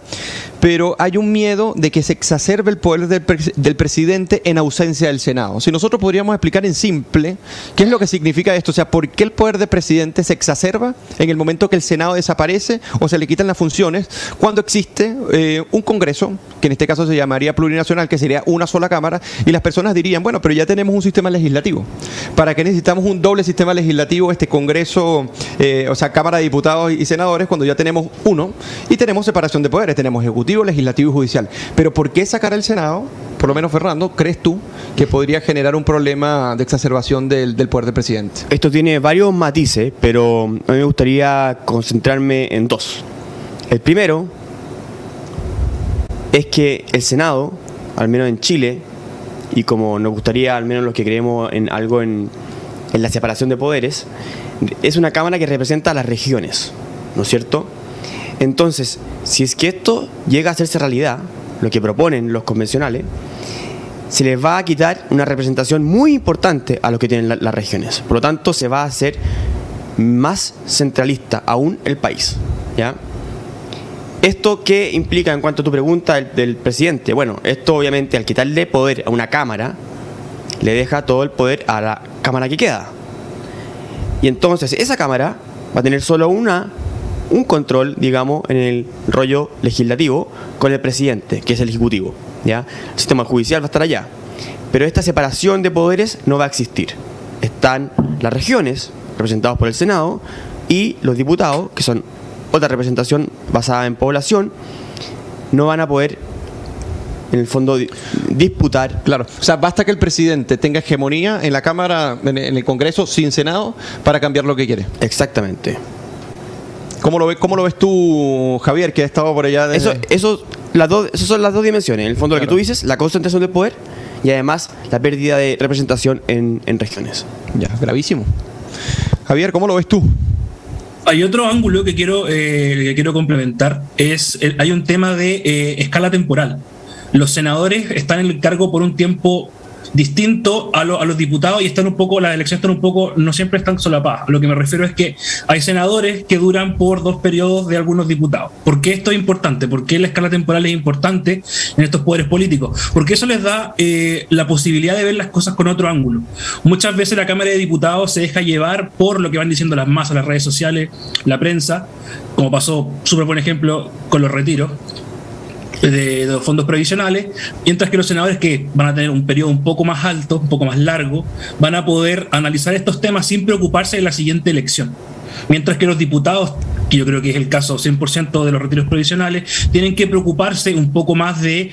pero hay un miedo de que se exacerbe el poder del, presidente en ausencia del Senado. Si nosotros podríamos explicar en simple qué es lo que significa esto, o sea, por qué el poder del presidente se exacerba en el momento que el Senado desaparece o se le quitan las funciones cuando existe eh, un Congreso, que en este caso se llamaría plurinacional, que sería una sola Cámara, y las personas dirían, bueno, pero ya tenemos un sistema legislativo. ¿Para qué necesitamos un doble sistema legislativo, este Congreso? O sea, Cámara de Diputados y Senadores cuando ya tenemos uno y tenemos separación de poderes, tenemos Ejecutivo, Legislativo y Judicial. Pero ¿por qué sacar el Senado? Por lo menos, Fernando, ¿crees tú que podría generar un problema de exacerbación del, del poder del presidente? Esto tiene varios matices, pero a mí me gustaría concentrarme en dos. El primero es que el Senado, al menos en Chile, y como nos gustaría, al menos los que creemos en algo en, la separación de poderes, es una Cámara que representa a las regiones, ¿no es cierto? Entonces, si es que esto llega a hacerse realidad, lo que proponen los convencionales, se les va a quitar una representación muy importante a los que tienen las regiones. Por lo tanto, se va a hacer más centralista aún el país. ¿ya? ¿Esto qué implica en cuanto a tu pregunta del, presidente? Bueno, esto obviamente al quitarle poder a una Cámara, le deja todo el poder a la Cámara que queda. Y entonces esa Cámara va a tener solo una, un control, digamos, en el rollo legislativo con el presidente, que es el Ejecutivo. ¿ya? El sistema judicial va a estar allá. Pero esta separación de poderes no va a existir. Están las regiones, representadas por el Senado, y los diputados, que son otra representación basada en población, no van a poder en el fondo disputar. Claro, o sea, basta que el presidente tenga hegemonía en la Cámara, en el Congreso, sin Senado, para cambiar lo que quiere. Exactamente. ¿Cómo lo, ves, cómo lo ves tú, Javier, que ha estado por allá? Eso, eso, las dos, esas son las dos dimensiones. En el fondo, lo que tú dices, la concentración de poder y además la pérdida de representación en, en regiones. Ya, gravísimo. Javier, ¿cómo lo ves tú? Hay otro ángulo que quiero, eh, que quiero complementar, es hay un tema de eh, escala temporal. Los senadores están en el cargo por un tiempo distinto a, los diputados y están un poco, las elecciones están un poco, no siempre están solapadas. Lo que me refiero es que hay senadores que duran por dos periodos de algunos diputados. ¿Por qué esto es importante? ¿Por qué la escala temporal es importante en estos poderes políticos? Porque eso les da eh, la posibilidad de ver las cosas con otro ángulo. Muchas veces la Cámara de Diputados se deja llevar por lo que van diciendo las masas, las redes sociales, la prensa, como pasó, súper buen ejemplo, con los retiros de, los fondos previsionales, mientras que los senadores que van a tener un periodo un poco más alto, un poco más largo, van a poder analizar estos temas sin preocuparse de la siguiente elección. Mientras que los diputados, que yo creo que es el caso 100% de los retiros provisionales, tienen que preocuparse un poco más de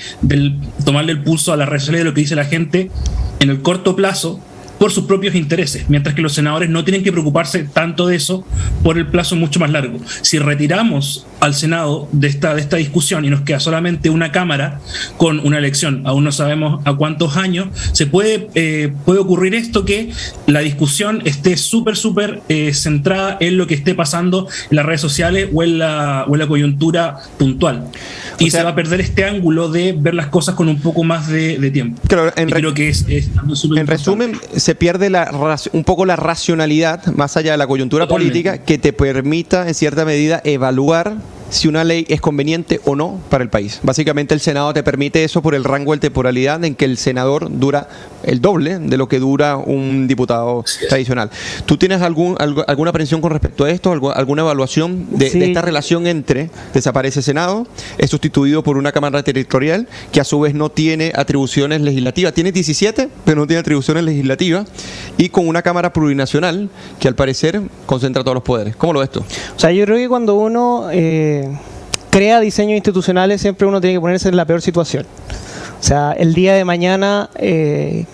tomarle el pulso a la red de lo que dice la gente en el corto plazo por sus propios intereses, mientras que los senadores no tienen que preocuparse tanto de eso por el plazo mucho más largo. Si retiramos al Senado de esta, de esta discusión y nos queda solamente una Cámara con una elección, aún no sabemos a cuántos años, se puede, eh, puede ocurrir esto que la discusión esté súper, súper eh, centrada en lo que esté pasando en las redes sociales o en la, o en la coyuntura puntual. Y se va a perder este ángulo de ver las cosas con un poco más de, tiempo. en creo que es, en resumen, se pierde la, un poco la racionalidad, más allá de la coyuntura política, que te permita, en cierta medida, evaluar si una ley es conveniente o no para el país. Básicamente el Senado te permite eso por el rango de temporalidad en que el senador dura el doble de lo que dura un diputado tradicional. ¿Tú tienes algún, alguna aprensión con respecto a esto? ¿Alguna evaluación de, esta relación entre desaparece Senado, es sustituido por una Cámara Territorial que a su vez no tiene atribuciones legislativas? Tiene 17, pero no tiene atribuciones legislativas y con una Cámara Plurinacional que al parecer concentra todos los poderes. ¿Cómo lo ves tú? O sea, yo creo que cuando uno... Eh, crea diseños institucionales, siempre uno tiene que ponerse en la peor situación. O sea, el día de mañana eh,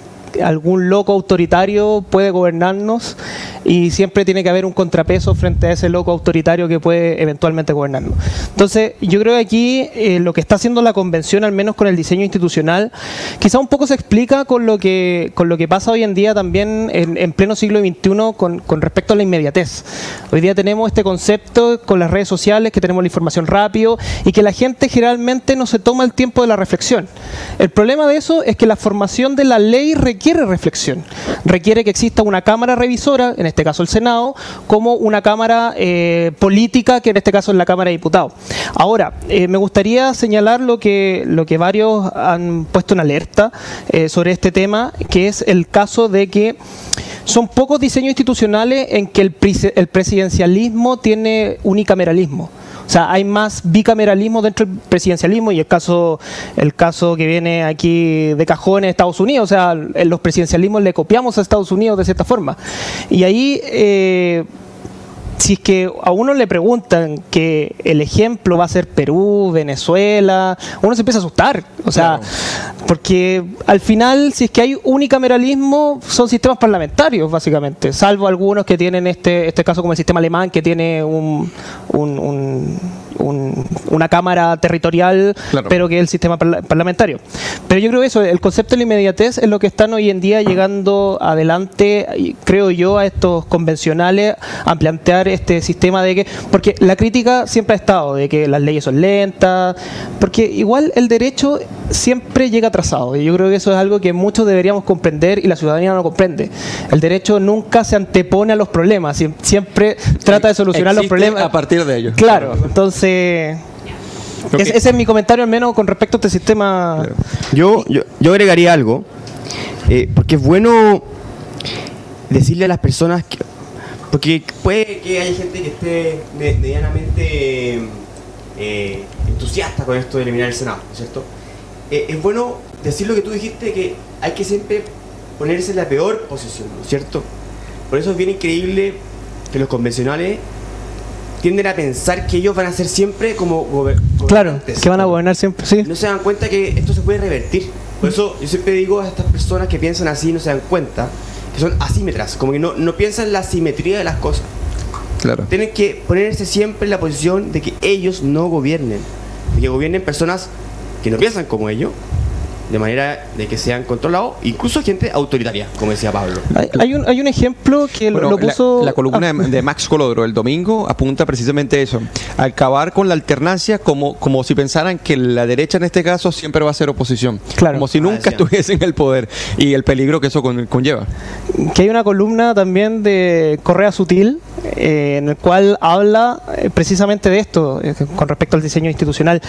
algún loco autoritario puede gobernarnos y siempre tiene que haber un contrapeso frente a ese loco autoritario que puede eventualmente gobernarnos. Entonces, yo creo que aquí eh, lo que está haciendo la convención, al menos con el diseño institucional, quizá un poco se explica con lo que, con lo que pasa hoy en día también en, pleno siglo XXI con, con, respecto a la inmediatez. Hoy día tenemos este concepto con las redes sociales, que tenemos la información rápido y que la gente generalmente no se toma el tiempo de la reflexión. El problema de eso es que la formación de la ley requiere reflexión, requiere que exista una cámara revisora, en este caso el Senado, como una Cámara eh, política, que en este caso es la Cámara de Diputados. Ahora, eh, me gustaría señalar lo que, lo que varios han puesto en alerta eh, sobre este tema, que es el caso de que son pocos diseños institucionales en que el, el presidencialismo tiene unicameralismo. O sea, hay más bicameralismo dentro del presidencialismo y el caso, el caso que viene aquí de cajón en Estados Unidos. O sea, en los presidencialismos le copiamos a Estados Unidos de cierta forma. Y ahí... Eh, si es que a uno le preguntan que el ejemplo va a ser Perú, Venezuela, uno se empieza a asustar. O sea, porque al final, si es que hay unicameralismo, son sistemas parlamentarios, básicamente, salvo algunos que tienen este, este caso como el sistema alemán, que tiene un, un una cámara territorial, pero que es el sistema parlamentario. Pero yo creo que eso, el concepto de la inmediatez es lo que están hoy en día llegando adelante, creo yo, a estos convencionales a plantear este sistema de que, porque la crítica siempre ha estado de que las leyes son lentas, porque igual el derecho siempre llega atrasado y yo creo que eso es algo que muchos deberíamos comprender y la ciudadanía no lo comprende. El derecho nunca se antepone a los problemas, siempre trata de solucionar los problemas a partir de ellos. Claro, entonces ese es mi comentario al menos con respecto a este sistema. Yo, yo, agregaría algo, eh, porque es bueno decirle a las personas que... Porque puede que haya gente que esté medianamente eh, entusiasta con esto de eliminar el Senado, ¿cierto? Eh, es bueno decir lo que tú dijiste, que hay que siempre ponerse en la peor posición, ¿no es cierto? Por eso es bien increíble que los convencionales tienden a pensar que ellos van a ser siempre como gobernantes. Claro, que van a gobernar siempre, sí. No se dan cuenta que esto se puede revertir. Por eso yo siempre digo a estas personas que piensan así no se dan cuenta que son asímetras, como que no, no piensan la simetría de las cosas. Claro. Tienen que ponerse siempre en la posición de que ellos no gobiernen, de que gobiernen personas que no piensan como ellos, de manera de que sean controlados, incluso gente autoritaria, como decía Pablo. Hay, un, hay un ejemplo que lo, puso... La, columna ah. de Max Colodro el domingo apunta precisamente eso, acabar con la alternancia como, como si pensaran que la derecha en este caso siempre va a ser oposición, claro. como si nunca estuviesen en el poder y el peligro que eso conlleva. Que hay una columna también de Correa Sutil, eh, en el cual habla eh, precisamente de esto, eh, con respecto al diseño institucional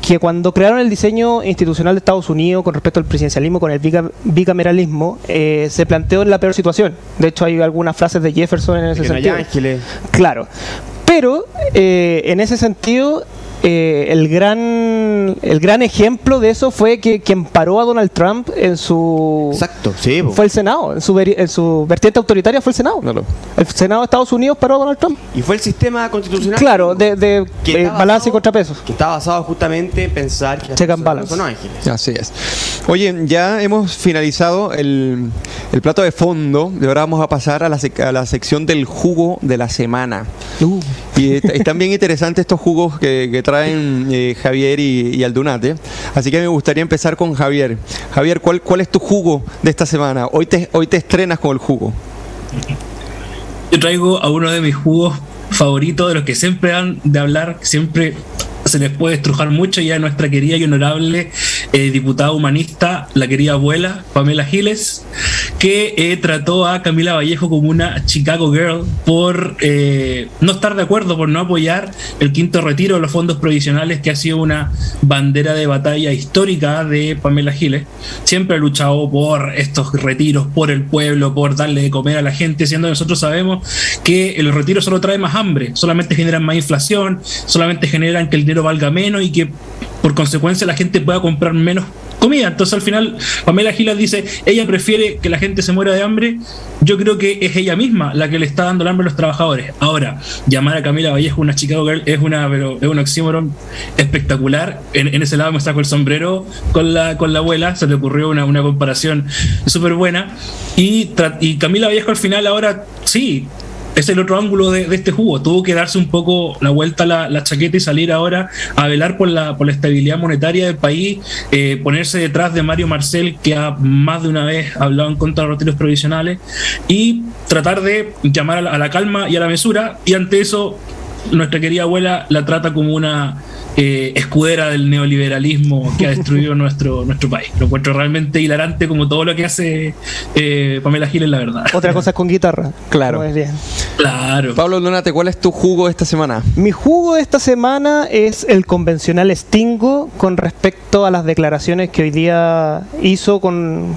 que cuando crearon el diseño institucional de Estados Unidos con respecto al presidencialismo, con el bicameralismo, eh, se planteó en la peor situación. De hecho, hay algunas frases de Jefferson en ese sentido. Claro. Pero eh, en ese sentido, eh, el, gran, el gran ejemplo de eso fue que quien paró a Donald Trump en su... Exacto, Fue el Senado, en su, en su vertiente autoritaria fue el Senado. El Senado de Estados Unidos paró a Donald Trump. Y fue el sistema constitucional. Claro, de, de eh, balance y contrapesos. Que está basado justamente en pensar que Check and balance. son ángeles. Así es. Oye, ya hemos finalizado el, el plato de fondo y ahora vamos a pasar a la, a la sección del jugo de la semana. Uh. Y están bien interesantes estos jugos que, traen eh, Javier y, Aldunate. Así que me gustaría empezar con Javier. Javier, ¿cuál, ¿cuál es tu jugo de esta semana? Hoy te, hoy te estrenas con el jugo. Yo traigo a uno de mis jugos favoritos, de los que siempre han de hablar, siempre se les puede estrujar mucho ya nuestra querida y honorable eh, diputada humanista, la querida abuela Pamela Giles, que eh, trató a Camila Vallejo como una Chicago Girl por eh, no estar de acuerdo, por no apoyar el quinto retiro de los fondos provisionales, que ha sido una bandera de batalla histórica de Pamela Giles. Siempre ha luchado por estos retiros, por el pueblo, por darle de comer a la gente, siendo nosotros sabemos que el retiro solo trae más hambre, solamente generan más inflación, solamente generan que el dinero valga menos y que por consecuencia la gente pueda comprar menos comida. Entonces al final Pamela Gilas dice, ella prefiere que la gente se muera de hambre, yo creo que es ella misma la que le está dando el hambre a los trabajadores. Ahora, llamar a Camila Vallejo una Chicago Girl es una pero es un oxímoron espectacular. En, ese lado me saco el sombrero con la, con la abuela, se le ocurrió una, una comparación súper buena. Y, y Camila Vallejo al final ahora sí, es el otro ángulo de, este jugo. Tuvo que darse un poco la vuelta a la, chaqueta y salir ahora a velar por la, estabilidad monetaria del país, eh, ponerse detrás de Mario Marcel, que ha más de una vez hablado en contra de los retiros provisionales, y tratar de llamar a la calma y a la mesura. Y ante eso, nuestra querida abuela la trata como una eh, escudera del neoliberalismo que ha destruido nuestro, nuestro país. Lo encuentro realmente hilarante como todo lo que hace eh, Pamela Giles, la verdad. Otra cosa es con guitarra. Claro. Claro. Pablo Donate, ¿cuál es tu jugo esta semana? Mi jugo de esta semana es el convencional Stingo con respecto a las declaraciones que hoy día hizo con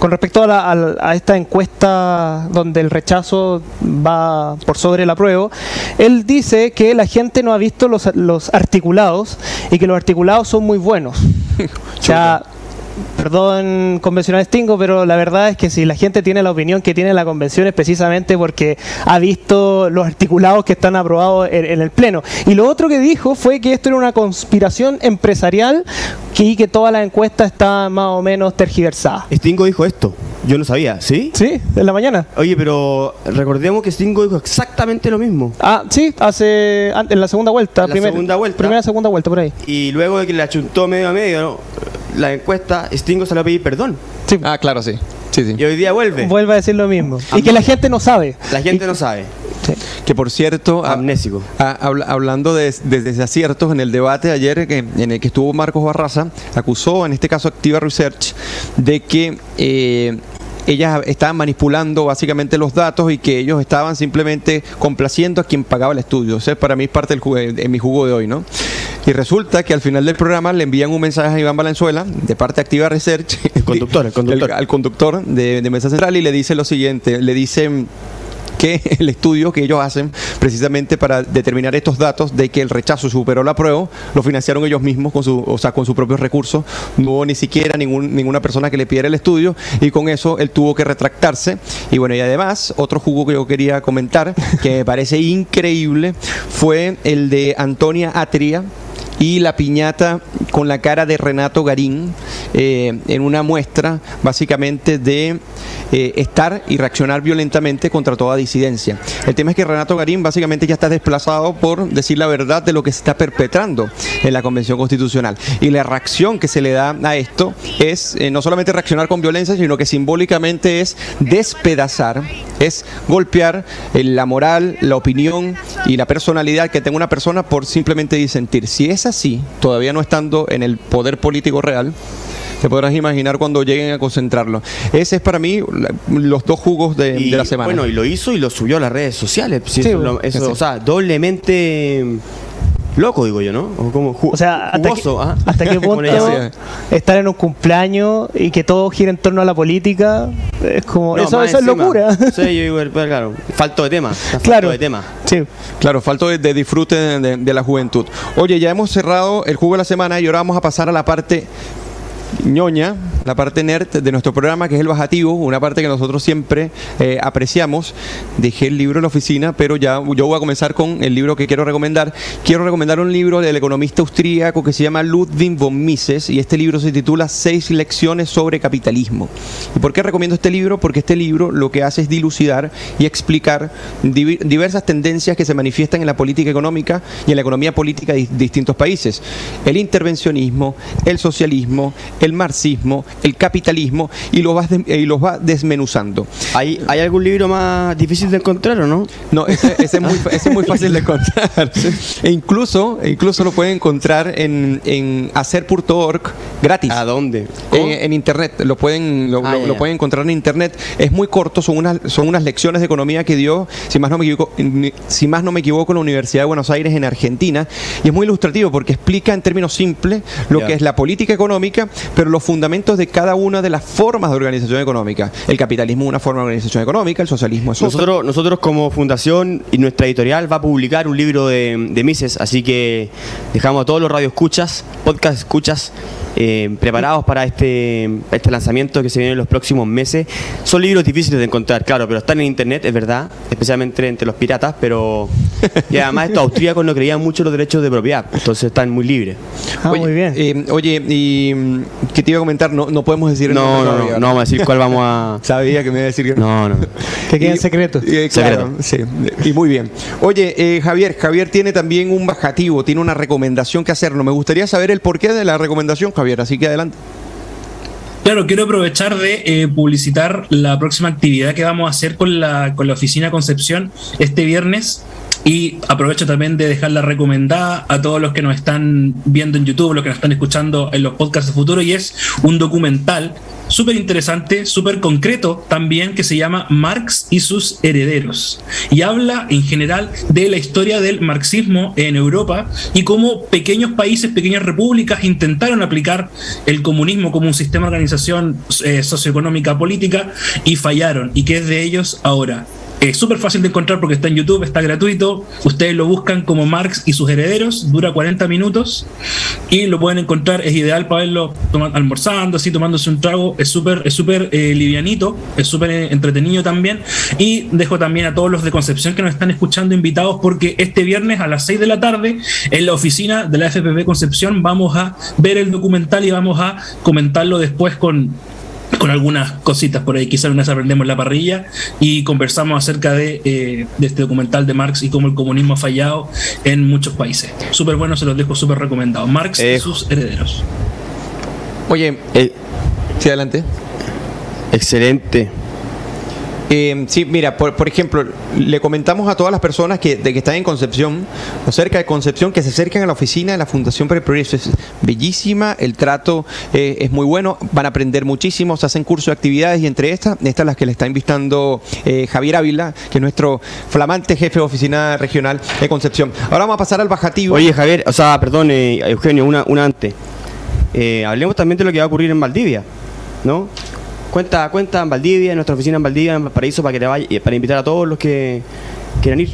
con respecto a, esta encuesta donde el rechazo va por sobre el apruebo, él dice que la gente no ha visto los, articulados y que los articulados son muy buenos. o sea, perdón, convencional Stingo, pero la verdad es que si la gente tiene la opinión que tiene la convención es precisamente porque ha visto los articulados que están aprobados en, el Pleno. Y lo otro que dijo fue que esto era una conspiración empresarial y que toda la encuesta está más o menos tergiversada. Stingo dijo esto. Yo no sabía, ¿sí? Sí, en la mañana. Oye, pero recordemos que Stingo dijo exactamente lo mismo. Ah, sí, hace en la segunda vuelta. En la segunda vuelta. Primera, segunda vuelta, por ahí. Y luego de que le achuntó medio a medio la encuesta, Stingo salió a pedir perdón. Sí. Ah, claro, sí. Sí, sí. Y hoy día vuelve. Vuelve a decir lo mismo. Y que la gente no sabe. La gente no sabe. Que por cierto, amnésico. hablando de, desaciertos, en el debate de ayer que, en el que estuvo Marcos Barraza, acusó, en este caso Activa Research, de que eh, ellas estaban manipulando básicamente los datos y que ellos estaban simplemente complaciendo a quien pagaba el estudio. O sea, para mí es parte del de mi jugo de hoy, ¿no? Y resulta que al final del programa le envían un mensaje a Iván Valenzuela, de parte Activa Research, el conductor, el conductor. al conductor de, de Mesa Central, y le dice lo siguiente, le dice que el estudio que ellos hacen precisamente para determinar estos datos de que el rechazo superó la prueba, lo financiaron ellos mismos con su, o sea, con sus propios recursos. No hubo ni siquiera ningún, ninguna persona que le pidiera el estudio y con eso él tuvo que retractarse. Y bueno, y además, otro jugo que yo quería comentar, que me parece increíble, fue el de Antonia Atria y la piñata con la cara de Renato Garín eh, en una muestra básicamente de eh, estar y reaccionar violentamente contra toda disidencia. El tema es que Renato Garín básicamente ya está desplazado por decir la verdad de lo que se está perpetrando en la Convención Constitucional. Y la reacción que se le da a esto es eh, no solamente reaccionar con violencia, sino que simbólicamente es despedazar, es golpear la moral, la opinión y la personalidad que tenga una persona por simplemente disentir. Si esa así, todavía no estando en el poder político real, te podrás imaginar cuando lleguen a concentrarlo. Ese es para mí los dos jugos de, la semana. Bueno, y lo hizo y lo subió a las redes sociales. eso, O sea, doblemente loco, digo yo, ¿no? O, como o sea, hasta, hasta qué punto estar en un cumpleaños y que todo gira en torno a la política es como. eso, es locura. Sí, yo digo, claro, falto de tema. Claro. de tema. Sí. Claro, falto de, disfrute de, de, la juventud. Oye, ya hemos cerrado el juego de la semana y ahora vamos a pasar a la parte ñoña, la parte nerd de nuestro programa, que es el bajativo, una parte que nosotros siempre eh, apreciamos. Dejé el libro en la oficina, pero ya yo voy a comenzar con el libro que quiero recomendar. Quiero recomendar un libro del economista austríaco que se llama Ludwig von Mises y este libro se titula Seis lecciones sobre capitalismo. ¿Y por qué recomiendo este libro? Porque este libro lo que hace es dilucidar y explicar diversas tendencias que se manifiestan en la política económica y en la economía política de distintos países. El intervencionismo, el socialismo, el marxismo, el capitalismo y los va, y los va desmenuzando. ¿Hay, ¿Hay algún libro más difícil de encontrar o no? No, ese, es, muy, es, muy, fácil de encontrar. E incluso, incluso lo pueden encontrar en, en hacer.org gratis. ¿A dónde? En, internet, lo pueden, lo, ah, pueden encontrar en internet. Es muy corto, son unas, son unas lecciones de economía que dio, si más no me equivoco, si más no me equivoco, la Universidad de Buenos Aires en Argentina. Y es muy ilustrativo porque explica en términos simples lo que es la política económica, pero los fundamentos de cada una de las formas de organización económica. El capitalismo es una forma de organización económica, el socialismo es nosotros, otra. Nosotros como fundación y nuestra editorial va a publicar un libro de, de Mises, así que dejamos a todos los radioescuchas, podcast escuchas, eh, preparados para este, este lanzamiento que se viene en los próximos meses. Son libros difíciles de encontrar, claro, pero están en internet, es verdad, especialmente entre los piratas, pero y además estos austríacos no creían mucho los derechos de propiedad, entonces están muy libres. Ah, muy bien. Eh, oye, y que te iba a comentar, no, no podemos decir no, no, no, no, vamos a decir cuál vamos a. Sabía que me iba a decir que no. No, Que quede en secreto. secreto. Sí, y muy bien. Oye, eh, Javier, Javier tiene también un bajativo, tiene una recomendación que hacernos. Me gustaría saber el porqué de la recomendación, Javier, así que adelante. Claro, quiero aprovechar de eh, publicitar la próxima actividad que vamos a hacer con la, con la oficina Concepción este viernes. Y aprovecho también de dejarla recomendada a todos los que nos están viendo en YouTube, los que nos están escuchando en los podcasts de futuro, y es un documental súper interesante, súper concreto también, que se llama Marx y sus herederos. Y habla en general de la historia del marxismo en Europa y cómo pequeños países, pequeñas repúblicas intentaron aplicar el comunismo como un sistema de organización eh, socioeconómica política y fallaron. ¿Y qué es de ellos ahora? Es súper fácil de encontrar porque está en YouTube, está gratuito. Ustedes lo buscan como Marx y sus herederos, dura 40 minutos y lo pueden encontrar. Es ideal para verlo almorzando, así tomándose un trago. Es súper es súper eh, livianito, es súper eh, entretenido también. Y dejo también a todos los de Concepción que nos están escuchando invitados porque este viernes a las 6 de la tarde en la oficina de la FPP Concepción vamos a ver el documental y vamos a comentarlo después con con algunas cositas por ahí. Quizás una vez aprendemos la parrilla y conversamos acerca de, eh, de, este documental de Marx y cómo el comunismo ha fallado en muchos países. Súper bueno, se los dejo súper recomendado. Marx y eh, sus herederos. Oye, eh, sí, adelante. Excelente. Eh, sí, mira, por, ejemplo, le comentamos a todas las personas que, de que están en Concepción o cerca de Concepción que se acerquen a la oficina de la Fundación Progreso. Es bellísima, el trato eh, es muy bueno, van a aprender muchísimo, se hacen cursos de actividades y entre estas, estas las que le está invitando eh, Javier Ávila, que es nuestro flamante jefe de oficina regional de Concepción. Ahora vamos a pasar al bajativo. Oye, Javier, o sea, perdón, Eugenio, una, una antes. hablemos también de lo que va a ocurrir en Valdivia, ¿no? Cuenta, cuenta en Valdivia, en nuestra oficina en Valdivia, en Valparaíso, para que te vaya, para invitar a todos los que quieran ir.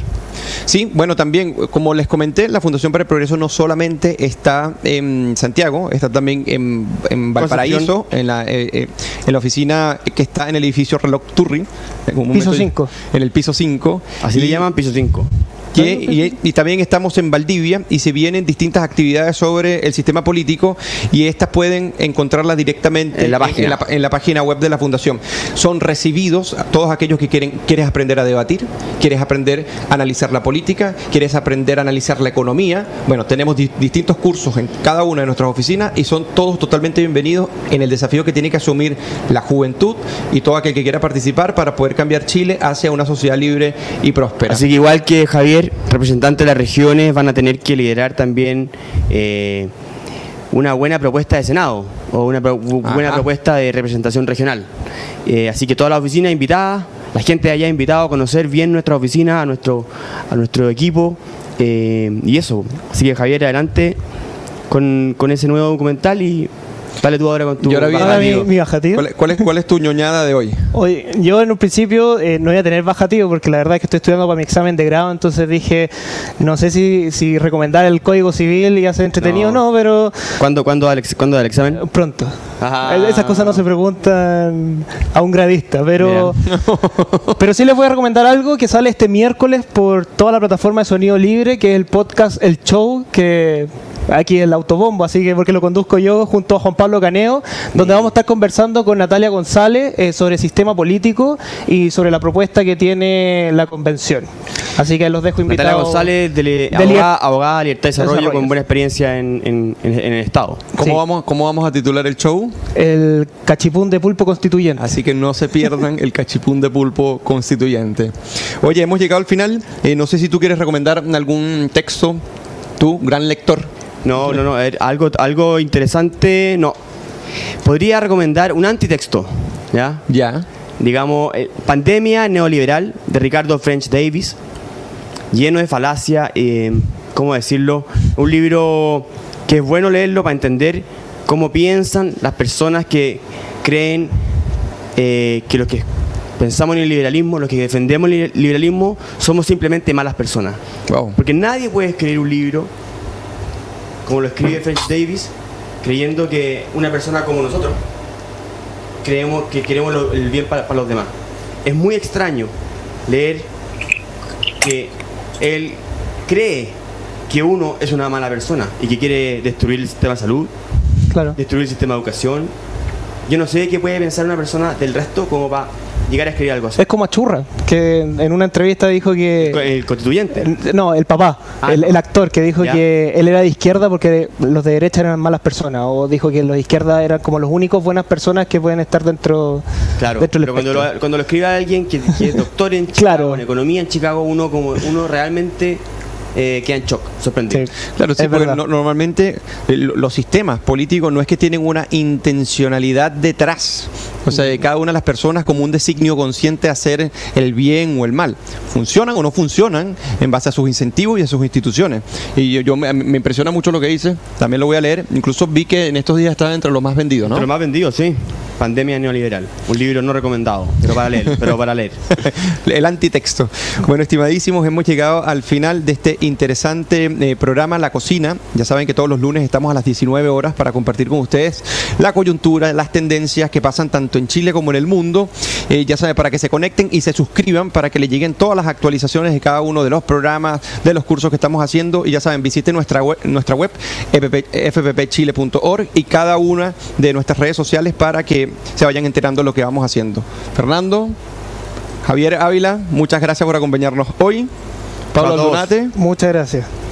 Sí, bueno, también, como les comenté, la Fundación para el Progreso no solamente está en Santiago, está también en, Valparaíso, en la, eh, eh, en la oficina que está en el edificio Reloj Turri. piso 5. En el piso 5. Así le llaman piso 5 y, también estamos en Valdivia y se vienen distintas actividades sobre el sistema político y estas pueden encontrarlas directamente en la, página. En, la, página web de la Fundación. Son recibidos todos aquellos que quieren, quieres aprender a debatir, quieres aprender a analizar la política, quieres aprender a analizar la economía. Bueno, tenemos distintos cursos en cada una de nuestras oficinas y son todos totalmente bienvenidos en el desafío que tiene que asumir la juventud y todo aquel que quiera participar para poder cambiar Chile hacia una sociedad libre y próspera. Así que igual que Javier representantes de las regiones van a tener que liderar también eh, una buena propuesta de Senado o una buena propuesta de representación regional. Eh, así que toda la oficina invitada, la gente de allá invitado a conocer bien nuestra oficina, a nuestro, a nuestro equipo eh, y eso. Así que Javier, adelante con, con ese nuevo documental y Dale tú ahora con tu. mi, bajativo. ¿Cuál, es, ¿Cuál es tu ñoñada de hoy? hoy yo en un principio eh, no voy a tener bajativo porque la verdad es que estoy estudiando para mi examen de grado, entonces dije, no sé si, si recomendar el código civil y hacer entretenido o no, pero. ¿Cuándo, cuándo, Alex, ¿cuándo el examen? Pronto. Esas cosas no se preguntan a un gradista, pero. pero sí les voy a recomendar algo que sale este miércoles por toda la plataforma de sonido libre, que es el podcast El Show, que aquí el autobombo, así que porque lo conduzco yo junto a Juan Pablo Caneo, donde vamos a estar conversando con Natalia González eh, sobre sistema político y sobre la propuesta que tiene la convención. Así que los dejo invitados. Natalia González, de, abogada, de libertad y desarrollo, con buena experiencia en, el Estado. ¿Cómo, vamos, ¿Cómo vamos a titular el show? El cachipún de pulpo constituyente. Así que no se pierdan el cachipún de pulpo constituyente. Oye, hemos llegado al final. Eh, no sé si tú quieres recomendar algún texto, tú, gran lector. No, no, no. algo, algo interesante, no. Podría recomendar un antitexto, ¿ya? Ya. Digamos, eh, Pandemia Neoliberal de Ricardo French Davis, lleno de falacia, eh, ¿cómo decirlo? Un libro que es bueno leerlo para entender cómo piensan las personas que creen eh, que los que pensamos en el liberalismo, los que defendemos el liberalismo, somos simplemente malas personas. Porque nadie puede escribir un libro como lo escribe French Davis, creyendo que una persona como nosotros creemos que queremos el bien para, los demás. Es muy extraño leer que él cree que uno es una mala persona y que quiere destruir el sistema de salud, destruir el sistema de educación. Yo no sé qué puede pensar una persona del resto como para llegar a escribir algo así. Es como Achurra, que en una entrevista dijo que... ¿El constituyente? No, el papá, ah, el, actor, que dijo que él era de izquierda porque los de derecha eran malas personas, o dijo que los de izquierda eran como los únicos buenas personas que pueden estar dentro, claro, pero cuando lo, cuando lo escribe alguien que, es doctor en Chicago, en economía en Chicago, uno como uno realmente eh, queda en shock, sorprendido. claro, sí, porque normalmente eh, los sistemas políticos no es que tienen una intencionalidad detrás, o sea, de cada una de las personas como un designio consciente de hacer el bien o el mal. Funcionan o no funcionan en base a sus incentivos y a sus instituciones. Y yo, me, impresiona mucho lo que dice, también lo voy a leer. Incluso vi que en estos días estaba entre los más vendidos, ¿no? Entre los más vendidos, sí. Pandemia Neoliberal. Un libro no recomendado, pero para leer. pero para leer. El antitexto. Bueno, estimadísimos, hemos llegado al final de este interesante eh, programa La Cocina. Ya saben que todos los lunes estamos a las 19 horas para compartir con ustedes la coyuntura, las tendencias que pasan tanto en Chile como en el mundo. Eh, ya saben, para que se conecten y se suscriban para que les lleguen todas las actualizaciones de cada uno de los programas, de los cursos que estamos haciendo. Y ya saben, visiten nuestra web, nuestra web fppchile.org y cada una de nuestras redes sociales para que se vayan enterando de lo que vamos haciendo. Fernando, Javier Ávila, muchas gracias por acompañarnos hoy. Pablo Donate. Muchas gracias.